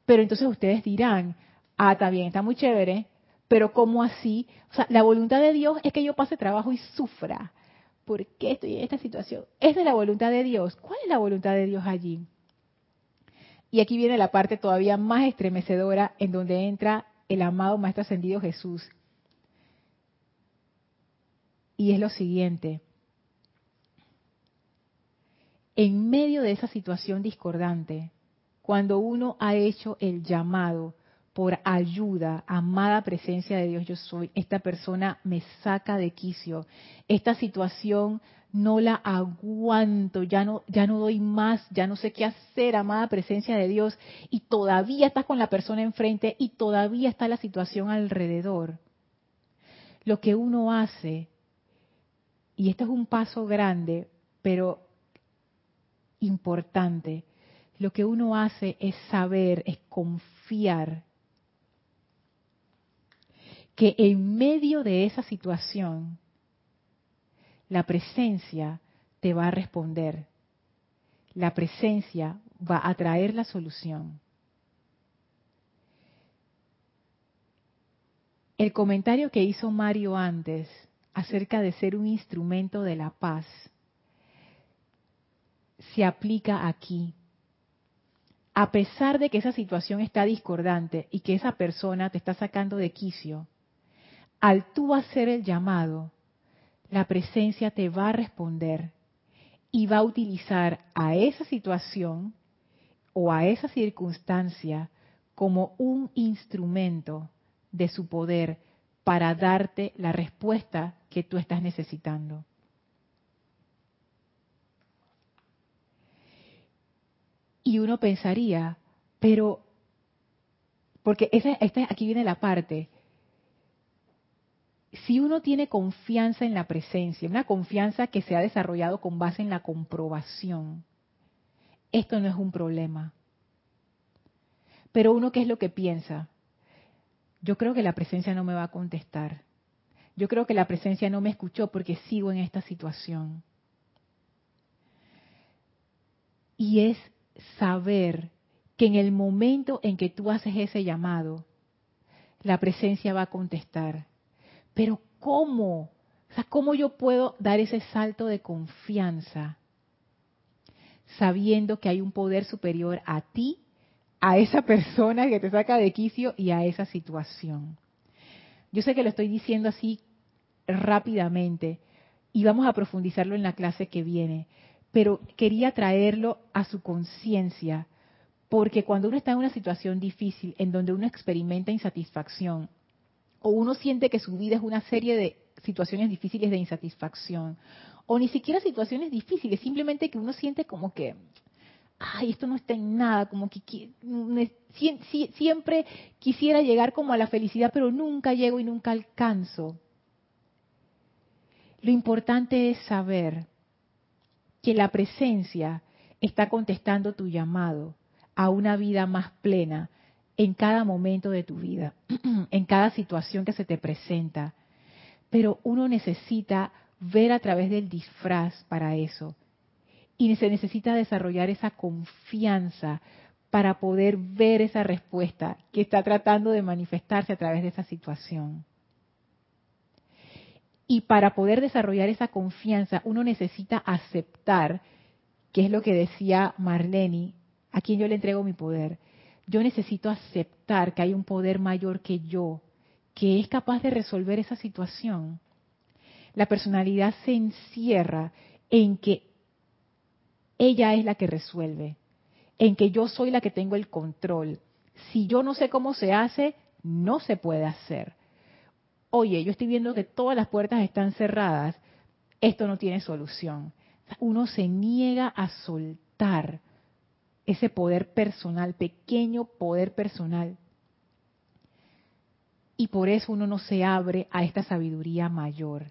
Pero entonces ustedes dirán, ah, está bien, está muy chévere, pero ¿cómo así? O sea, la voluntad de Dios es que yo pase trabajo y sufra. ¿Por qué estoy en esta situación? Es de la voluntad de Dios. ¿Cuál es la voluntad de Dios allí? Y aquí viene la parte todavía más estremecedora en donde entra el amado Maestro Ascendido Jesús. Y es lo siguiente. En medio de esa situación discordante, cuando uno ha hecho el llamado por ayuda, amada presencia de Dios yo soy, esta persona me saca de quicio, esta situación no la aguanto, ya no, ya no doy más, ya no sé qué hacer, amada presencia de Dios, y todavía estás con la persona enfrente y todavía está la situación alrededor. Lo que uno hace, y esto es un paso grande, pero importante, lo que uno hace es saber, es confiar que en medio de esa situación la presencia te va a responder. La presencia va a traer la solución. El comentario que hizo Mario antes acerca de ser un instrumento de la paz se aplica aquí. A pesar de que esa situación está discordante y que esa persona te está sacando de quicio, al tú hacer el llamado, la presencia te va a responder y va a utilizar a esa situación o a esa circunstancia como un instrumento de su poder para darte la respuesta que tú estás necesitando. Y uno pensaría, pero, porque esta, aquí viene la parte, si uno tiene confianza en la presencia, una confianza que se ha desarrollado con base en la comprobación, esto no es un problema. Pero uno, ¿qué es lo que piensa? Yo creo que la presencia no me va a contestar. Yo creo que la presencia no me escuchó porque sigo en esta situación. Y es saber que en el momento en que tú haces ese llamado, la presencia va a contestar pero ¿cómo? O sea, ¿cómo yo puedo dar ese salto de confianza sabiendo que hay un poder superior a ti, a esa persona que te saca de quicio y a esa situación? Yo sé que lo estoy diciendo así rápidamente y vamos a profundizarlo en la clase que viene, pero quería traerlo a su conciencia porque cuando uno está en una situación difícil en donde uno experimenta insatisfacción o uno siente que su vida es una serie de situaciones difíciles de insatisfacción, o ni siquiera situaciones difíciles, simplemente que uno siente como que, ay, esto no está en nada, como que siempre quisiera llegar como a la felicidad, pero nunca llego y nunca alcanzo. Lo importante es saber que la presencia está contestando tu llamado a una vida más plena, en cada momento de tu vida, [clears throat] en cada situación que se te presenta. Pero uno necesita ver a través del disfraz para eso. Y se necesita desarrollar esa confianza para poder ver esa respuesta que está tratando de manifestarse a través de esa situación. Y para poder desarrollar esa confianza, uno necesita aceptar, que es lo que decía Marlene, a quien yo le entrego mi poder, yo necesito aceptar que hay un poder mayor que yo, que es capaz de resolver esa situación. La personalidad se encierra en que ella es la que resuelve, en que yo soy la que tengo el control. Si yo no sé cómo se hace, no se puede hacer. Oye, yo estoy viendo que todas las puertas están cerradas, esto no tiene solución. Uno se niega a soltar ese poder personal, pequeño poder personal. Y por eso uno no se abre a esta sabiduría mayor.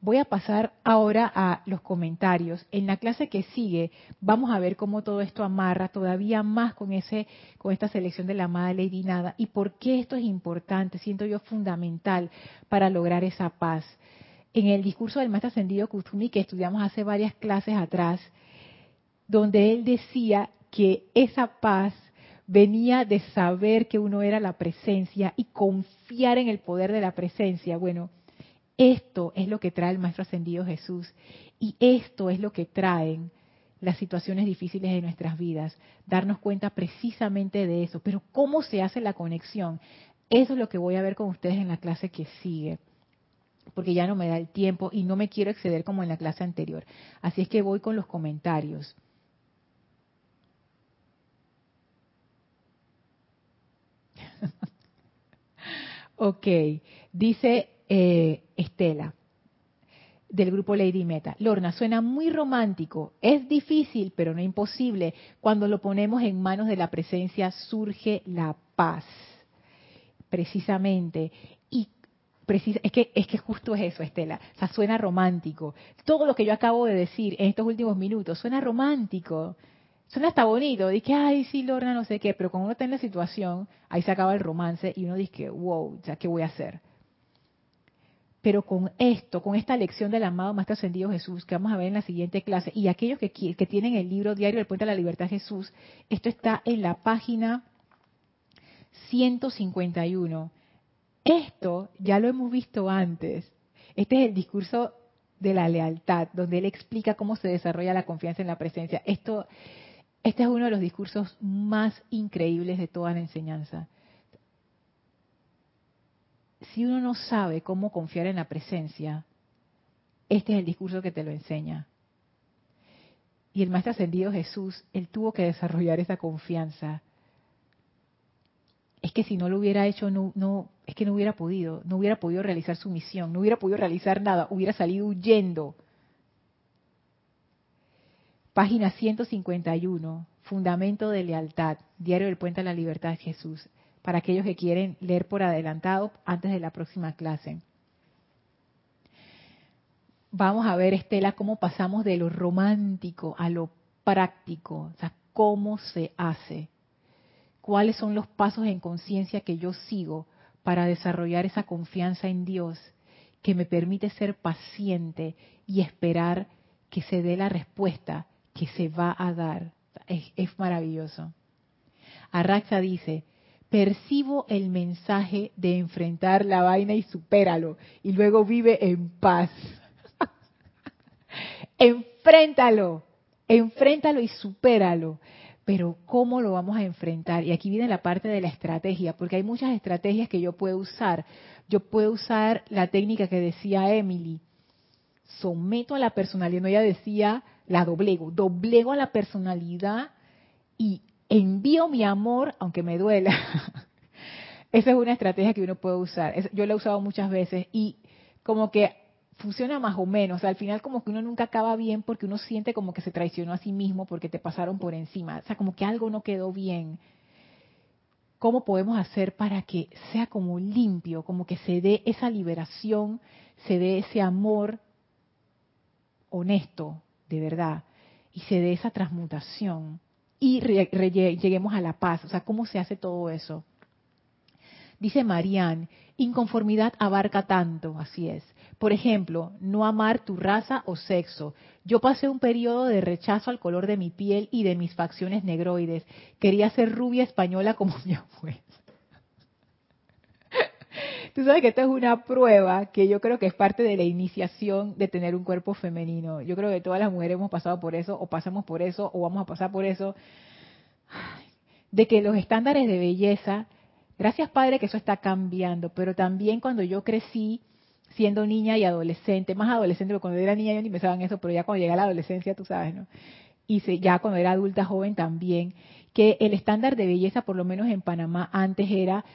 Voy a pasar ahora a los comentarios. En la clase que sigue vamos a ver cómo todo esto amarra todavía más con ese con esta selección de la amada Lady Nada y por qué esto es importante, siento yo fundamental para lograr esa paz. En el discurso del maestro ascendido Kutumi que estudiamos hace varias clases atrás, donde él decía que esa paz venía de saber que uno era la presencia y confiar en el poder de la presencia. Bueno, esto es lo que trae el Maestro Ascendido Jesús y esto es lo que traen las situaciones difíciles de nuestras vidas, darnos cuenta precisamente de eso. Pero ¿cómo se hace la conexión? Eso es lo que voy a ver con ustedes en la clase que sigue, porque ya no me da el tiempo y no me quiero exceder como en la clase anterior. Así es que voy con los comentarios. Ok, dice eh, Estela del grupo Lady Meta. Lorna, suena muy romántico. Es difícil, pero no imposible. Cuando lo ponemos en manos de la presencia surge la paz. Precisamente. Y es que es que justo es eso, Estela. O sea, suena romántico. Todo lo que yo acabo de decir en estos últimos minutos suena romántico. Suena hasta bonito, dice, ay, sí, Lorna, no sé qué, pero cuando uno está en la situación, ahí se acaba el romance y uno dice, wow, ya, ¿qué voy a hacer? Pero con esto, con esta lección del amado Maestro Ascendido Jesús, que vamos a ver en la siguiente clase, y aquellos que, que tienen el libro diario del Puente de la Libertad Jesús, esto está en la página 151. Esto ya lo hemos visto antes. Este es el discurso de la lealtad, donde él explica cómo se desarrolla la confianza en la presencia. Esto este es uno de los discursos más increíbles de toda la enseñanza. Si uno no sabe cómo confiar en la presencia, este es el discurso que te lo enseña. Y el Maestro Ascendido Jesús, él tuvo que desarrollar esa confianza. Es que si no lo hubiera hecho, no, no, es que no hubiera podido, no hubiera podido realizar su misión, no hubiera podido realizar nada, hubiera salido huyendo Página 151, Fundamento de Lealtad, Diario del Puente a la Libertad de Jesús, para aquellos que quieren leer por adelantado antes de la próxima clase. Vamos a ver, Estela, cómo pasamos de lo romántico a lo práctico, o sea, cómo se hace, cuáles son los pasos en conciencia que yo sigo para desarrollar esa confianza en Dios que me permite ser paciente y esperar que se dé la respuesta que se va a dar. Es, maravilloso. Arraxa dice, percibo el mensaje de enfrentar la vaina y supéralo, y luego vive en paz. [laughs] enfréntalo, enfréntalo y supéralo. Pero ¿cómo lo vamos a enfrentar? Y aquí viene la parte de la estrategia, porque hay muchas estrategias que yo puedo usar. Yo puedo usar la técnica que decía Emily. Someto a la personalidad. No, ella decía, la doblego, doblego a la personalidad y envío mi amor aunque me duela. [laughs] Esa es una estrategia que uno puede usar. Yo la he usado muchas veces y como que funciona más o menos. al final como que uno nunca acaba bien porque uno siente como que se traicionó a sí mismo porque te pasaron por encima. O sea, como que algo no quedó bien. ¿Cómo podemos hacer para que sea como limpio, como que se dé esa liberación, se dé ese amor honesto, de verdad y se dé esa transmutación y lleguemos a la paz. O sea, ¿cómo se hace todo eso? Dice Marianne, inconformidad abarca tanto, así es. Por ejemplo, no amar tu raza o sexo. Yo pasé un periodo de rechazo al color de mi piel y de mis facciones negroides. Quería ser rubia española como [laughs] mi abuela. Tú sabes que esto es una prueba que yo creo que es parte de la iniciación de tener un cuerpo femenino. Yo creo que todas las mujeres hemos pasado por eso, o pasamos por eso, o vamos a pasar por eso. De que los estándares de belleza, gracias Padre que eso está cambiando, pero también cuando yo crecí siendo niña y adolescente, más adolescente, porque cuando era niña yo ni pensaba en eso, pero ya cuando llegué a la adolescencia, tú sabes, ¿no? Y ya cuando era adulta joven también, que el estándar de belleza, por lo menos en Panamá, antes era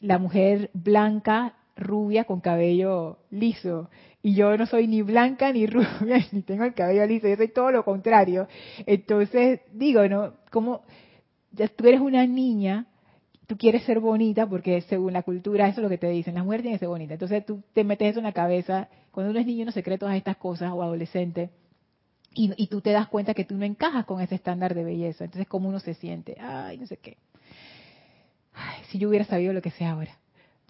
la mujer blanca, rubia, con cabello liso. Y yo no soy ni blanca ni [laughs] rubia, ni tengo el cabello liso, yo soy todo lo contrario. Entonces, digo, ¿no? Como tú eres una niña, tú quieres ser bonita, porque según la cultura, eso es lo que te dicen, las mujeres tienen que ser bonitas. Entonces tú te metes eso en la cabeza Cuando uno es niño no se cree todas estas cosas o adolescente. Y, y, tú te das cuenta que tú no encajas con ese estándar de belleza. Entonces, ¿cómo uno se siente? Ay, no sé qué. Ay, si yo hubiera sabido lo que sé ahora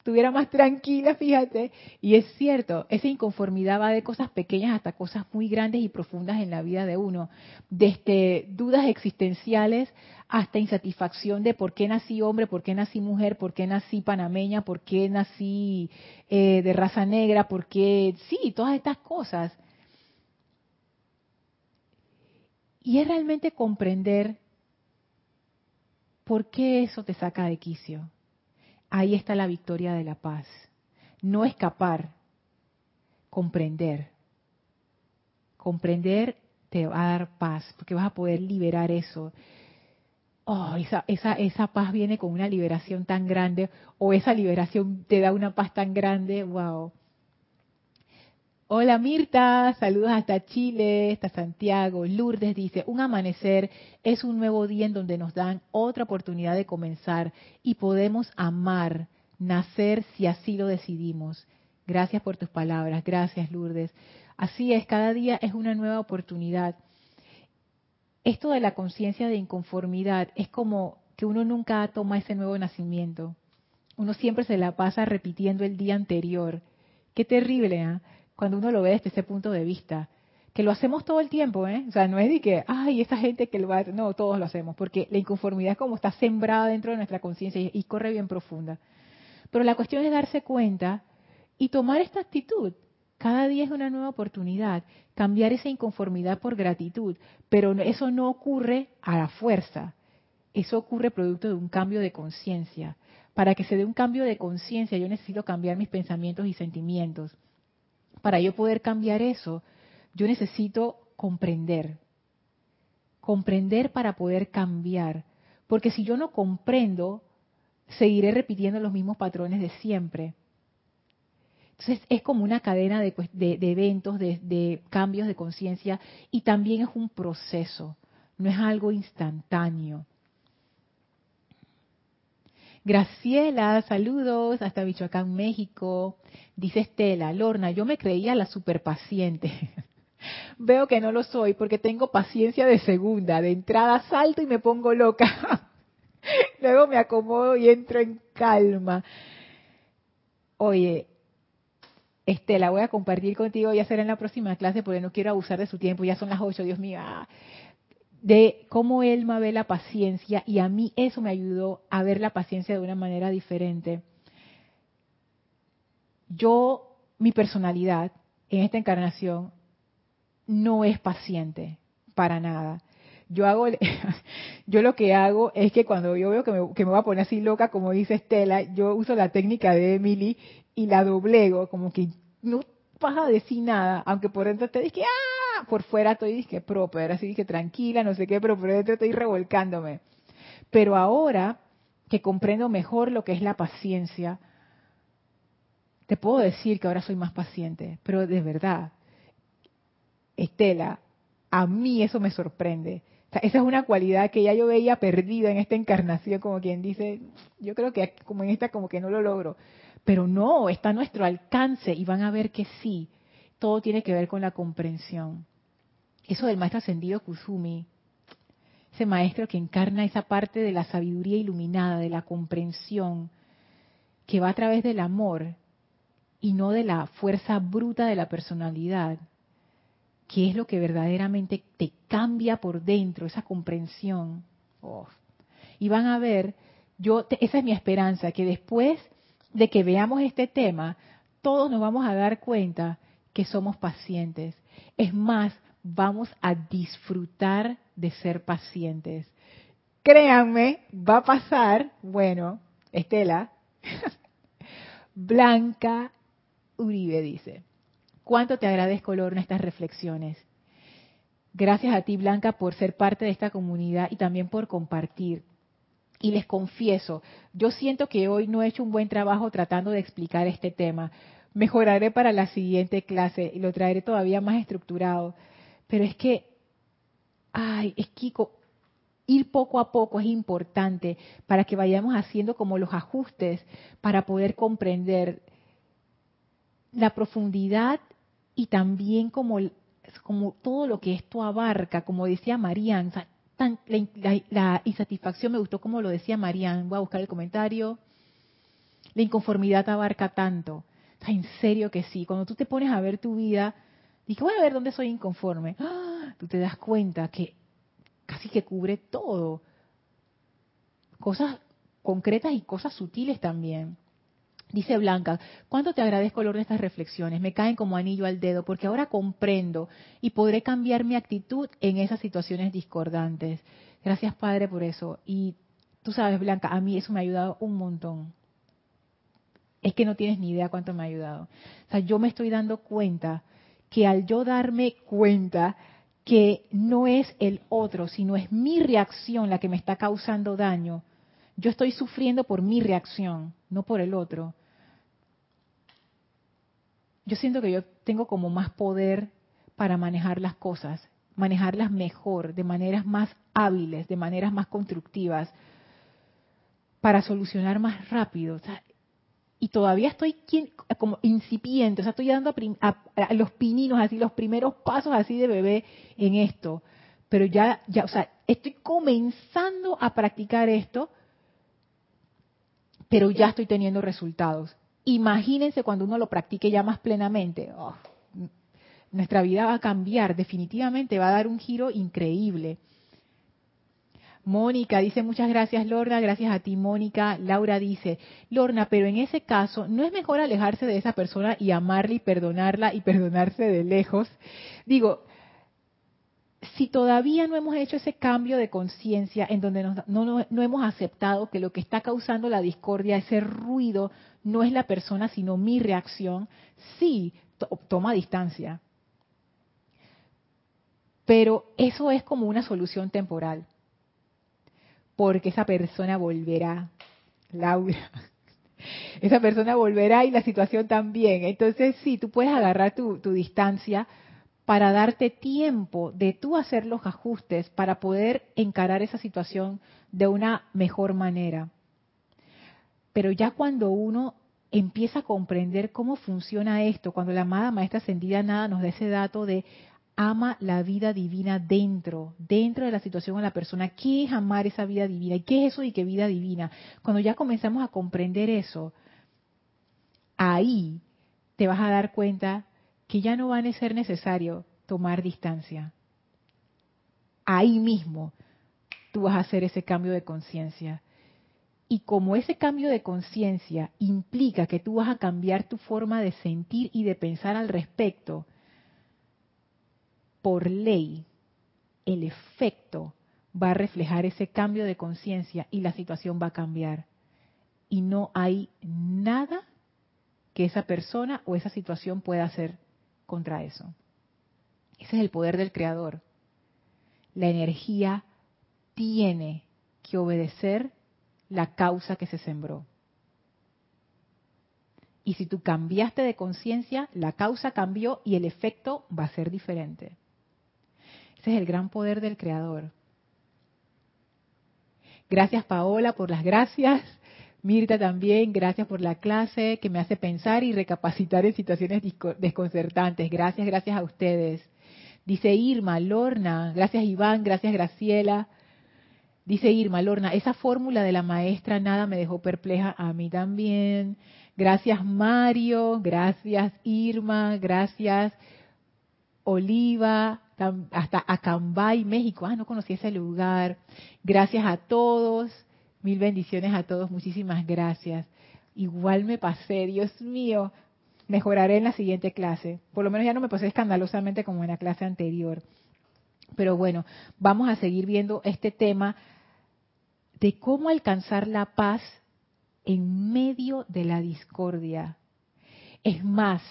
estuviera más tranquila, fíjate. Y es cierto, esa inconformidad va de cosas pequeñas hasta cosas muy grandes y profundas en la vida de uno. Desde dudas existenciales hasta insatisfacción de por qué nací hombre, por qué nací mujer, por qué nací panameña, por qué nací eh, de raza negra, por qué... Sí, todas estas cosas. Y es realmente comprender por qué eso te saca de quicio ahí está la victoria de la paz. No escapar, comprender. Comprender te va a dar paz, porque vas a poder liberar eso. Oh, esa, esa, esa paz viene con una liberación tan grande, o esa liberación te da una paz tan grande, wow. Hola Mirta, saludos hasta Chile, hasta Santiago. Lourdes dice, un amanecer es un nuevo día en donde nos dan otra oportunidad de comenzar y podemos amar, nacer si así lo decidimos. Gracias por tus palabras, gracias Lourdes. Así es, cada día es una nueva oportunidad. Esto de la conciencia de inconformidad es como que uno nunca toma ese nuevo nacimiento. Uno siempre se la pasa repitiendo el día anterior. Qué terrible, ¿eh? Cuando uno lo ve desde ese punto de vista. Que lo hacemos todo el tiempo, ¿eh? O sea, no es de que, ay, esa gente que lo va a... No, todos lo hacemos, porque la inconformidad es como está sembrada dentro de nuestra conciencia y, corre bien profunda. Pero la cuestión es darse cuenta y tomar esta actitud. Cada día es una nueva oportunidad, cambiar esa inconformidad por gratitud, pero eso no ocurre a la fuerza, eso ocurre producto de un cambio de conciencia. Para que se dé un cambio de conciencia yo necesito cambiar mis pensamientos y sentimientos para yo poder cambiar eso, yo necesito comprender. Comprender para poder cambiar. Porque si yo no comprendo, seguiré repitiendo los mismos patrones de siempre. Entonces es como una cadena de, eventos, de, de cambios de conciencia y también es un proceso, no es algo instantáneo. Graciela, saludos hasta Michoacán, México. Dice Estela, Lorna, yo me creía la superpaciente. [laughs] Veo que no lo soy porque tengo paciencia de segunda. De entrada salto y me pongo loca. [laughs] Luego me acomodo y entro en calma. Oye, Estela, voy a compartir contigo, y hacer en la próxima clase porque no quiero abusar de su tiempo. Ya son las ocho, Dios mío de cómo Elma ve la paciencia y a mí eso me ayudó a ver la paciencia de una manera diferente. Yo, mi personalidad en esta encarnación no es paciente para nada. Yo hago, [laughs] yo lo que hago es que cuando yo veo que me, que me voy a poner así loca, como dice Estela, yo uso la técnica de Emily y la doblego, como que no vas a decir nada, aunque por dentro te digas por fuera estoy que proper, así que tranquila, no sé qué, pero por dentro estoy revolcándome. Pero ahora que comprendo mejor lo que es la paciencia, te puedo decir que ahora soy más paciente, pero de verdad, Estela, a mí eso me sorprende. esa es una cualidad que ya yo veía perdida en esta encarnación, como quien dice, yo creo que como en esta como que no lo logro. Pero no, está a nuestro alcance y van a ver que sí todo tiene que ver con la comprensión. Eso del maestro ascendido Kusumi, ese maestro que encarna esa parte de la sabiduría iluminada, de la comprensión, que va a través del amor y no de la fuerza bruta de la personalidad, que es lo que verdaderamente te cambia por dentro, esa comprensión. Y van a ver, yo esa es mi esperanza, que después de que veamos este tema, todos nos vamos a dar cuenta que somos pacientes. Es más, vamos a disfrutar de ser pacientes. Créanme, va a pasar, bueno, Estela, [laughs] Blanca Uribe dice, ¿cuánto te agradezco, Lorna, estas reflexiones? Gracias a ti, Blanca, por ser parte de esta comunidad y también por compartir. Y les confieso, yo siento que hoy no he hecho un buen trabajo tratando de explicar este tema, mejoraré para la siguiente clase y lo traeré todavía más estructurado. Pero es que, ay, es Kiko, ir poco a poco es importante para que vayamos haciendo como los ajustes para poder comprender la profundidad y también como, como todo lo que esto abarca, como decía Marían, la, insatisfacción me gustó como lo decía Marían, voy a buscar el comentario, la inconformidad abarca tanto, en serio que sí, cuando tú te pones a ver tu vida, dices, voy a ver dónde soy inconforme, [gasps] tú te das cuenta que casi que cubre todo, cosas concretas y cosas sutiles también. Dice Blanca, ¿cuánto te agradezco, Lord, de estas reflexiones? Me caen como anillo al dedo porque ahora comprendo y podré cambiar mi actitud en esas situaciones discordantes. Gracias, Padre, por eso. Y tú sabes, Blanca, a mí eso me ha ayudado un montón. Es que no tienes ni idea cuánto me ha ayudado. O sea, yo me estoy dando cuenta que al yo darme cuenta que no es el otro, sino es mi reacción la que me está causando daño, yo estoy sufriendo por mi reacción, no por el otro. Yo siento que yo tengo como más poder para manejar las cosas, manejarlas mejor, de maneras más hábiles, de maneras más constructivas, para solucionar más rápido. Y todavía estoy como incipiente, o sea, estoy dando a, los pininos, así, los primeros pasos así de bebé en esto. Pero ya, ya, o sea, estoy comenzando a practicar esto pero ya estoy teniendo resultados. Imagínense cuando uno lo practique ya más plenamente. Oh, nuestra vida va a cambiar, definitivamente va a dar un giro increíble. Mónica dice muchas gracias Lorna, gracias a ti Mónica. Laura dice, Lorna, pero en ese caso, ¿no es mejor alejarse de esa persona y amarla y perdonarla y perdonarse de lejos? Digo, si todavía no hemos hecho ese cambio de conciencia en donde no, hemos aceptado que lo que está causando la discordia, ese ruido, no es la persona, sino mi reacción, sí, toma distancia. Pero eso es como una solución temporal, porque esa persona volverá, Laura. [laughs] Esa persona volverá y la situación también. Entonces, sí, tú puedes agarrar tu, tu distancia, para darte tiempo de tú hacer los ajustes para poder encarar esa situación de una mejor manera. Pero ya cuando uno empieza a comprender cómo funciona esto, cuando la amada maestra ascendida nada nos da ese dato de ama la vida divina dentro, dentro de la situación de la persona. ¿Qué es amar esa vida divina? ¿Y qué es eso y qué vida divina? Cuando ya comenzamos a comprender eso, ahí te vas a dar cuenta que ya no va a ser necesario tomar distancia. Ahí mismo tú vas a hacer ese cambio de conciencia. Y como ese cambio de conciencia implica que tú vas a cambiar tu forma de sentir y de pensar al respecto, por ley, el efecto va a reflejar ese cambio de conciencia y la situación va a cambiar. Y no hay nada que esa persona o esa situación pueda hacer contra eso. Ese es el poder del creador. La energía tiene que obedecer la causa que se sembró. Y si tú cambiaste de conciencia, la causa cambió y el efecto va a ser diferente. Ese es el gran poder del creador. Gracias Paola por las gracias. Mirta también, gracias por la clase que me hace pensar y recapacitar en situaciones desconcertantes. Gracias, gracias a ustedes. Dice Irma, Lorna, gracias Iván, gracias Graciela. Dice Irma, Lorna, esa fórmula de la maestra nada me dejó perpleja a mí también. Gracias Mario, gracias Irma, gracias Oliva, hasta Acambay, México. Ah, no conocí ese lugar. Gracias a todos. Mil bendiciones a todos, muchísimas gracias. Igual me pasé, Dios mío, mejoraré en la siguiente clase. Por lo menos ya no me pasé escandalosamente como en la clase anterior. Pero bueno, vamos a seguir viendo este tema de cómo alcanzar la paz en medio de la discordia. Es más,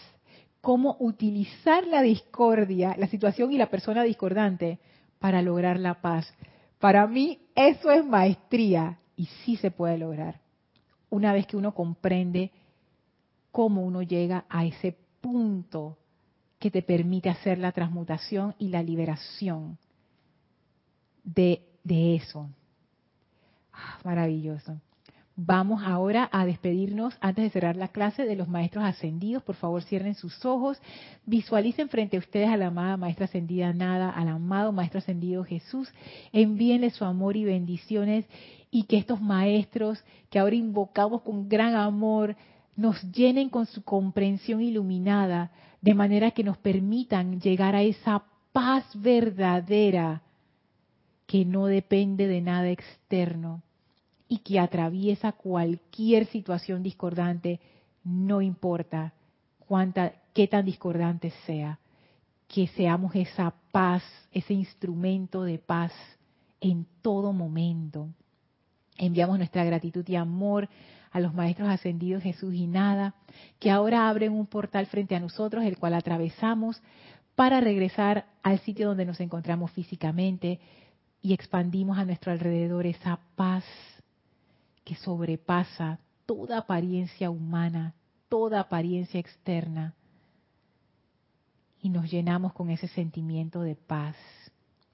cómo utilizar la discordia, la situación y la persona discordante para lograr la paz. Para mí eso es maestría y sí se puede lograr. Una vez que uno comprende cómo uno llega a ese punto que te permite hacer la transmutación y la liberación de, eso. Ah, maravilloso. Vamos ahora a despedirnos antes de cerrar la clase de los maestros ascendidos. Por favor, cierren sus ojos. Visualicen frente a ustedes a la amada maestra ascendida Nada, al amado maestro ascendido Jesús. Envíenle su amor y bendiciones y que estos maestros que ahora invocamos con gran amor nos llenen con su comprensión iluminada, de manera que nos permitan llegar a esa paz verdadera que no depende de nada externo y que atraviesa cualquier situación discordante, no importa cuánta, qué tan discordante sea, que seamos esa paz, ese instrumento de paz en todo momento. Enviamos nuestra gratitud y amor a los maestros ascendidos Jesús y Nada, que ahora abren un portal frente a nosotros, el cual atravesamos para regresar al sitio donde nos encontramos físicamente y expandimos a nuestro alrededor esa paz que sobrepasa toda apariencia humana, toda apariencia externa, y nos llenamos con ese sentimiento de paz.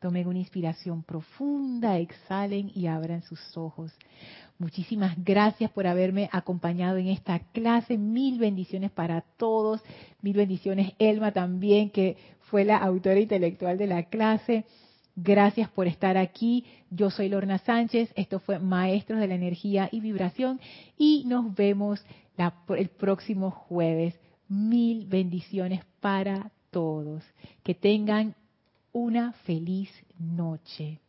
Tomen una inspiración profunda, exhalen y abran sus ojos. Muchísimas gracias por haberme acompañado en esta clase. Mil bendiciones para todos. Mil bendiciones, Elma también, que fue la autora intelectual de la clase. Gracias por estar aquí. Yo soy Lorna Sánchez. Esto fue Maestros de la Energía y Vibración. Y nos vemos el próximo jueves. Mil bendiciones para todos. Que tengan una feliz noche.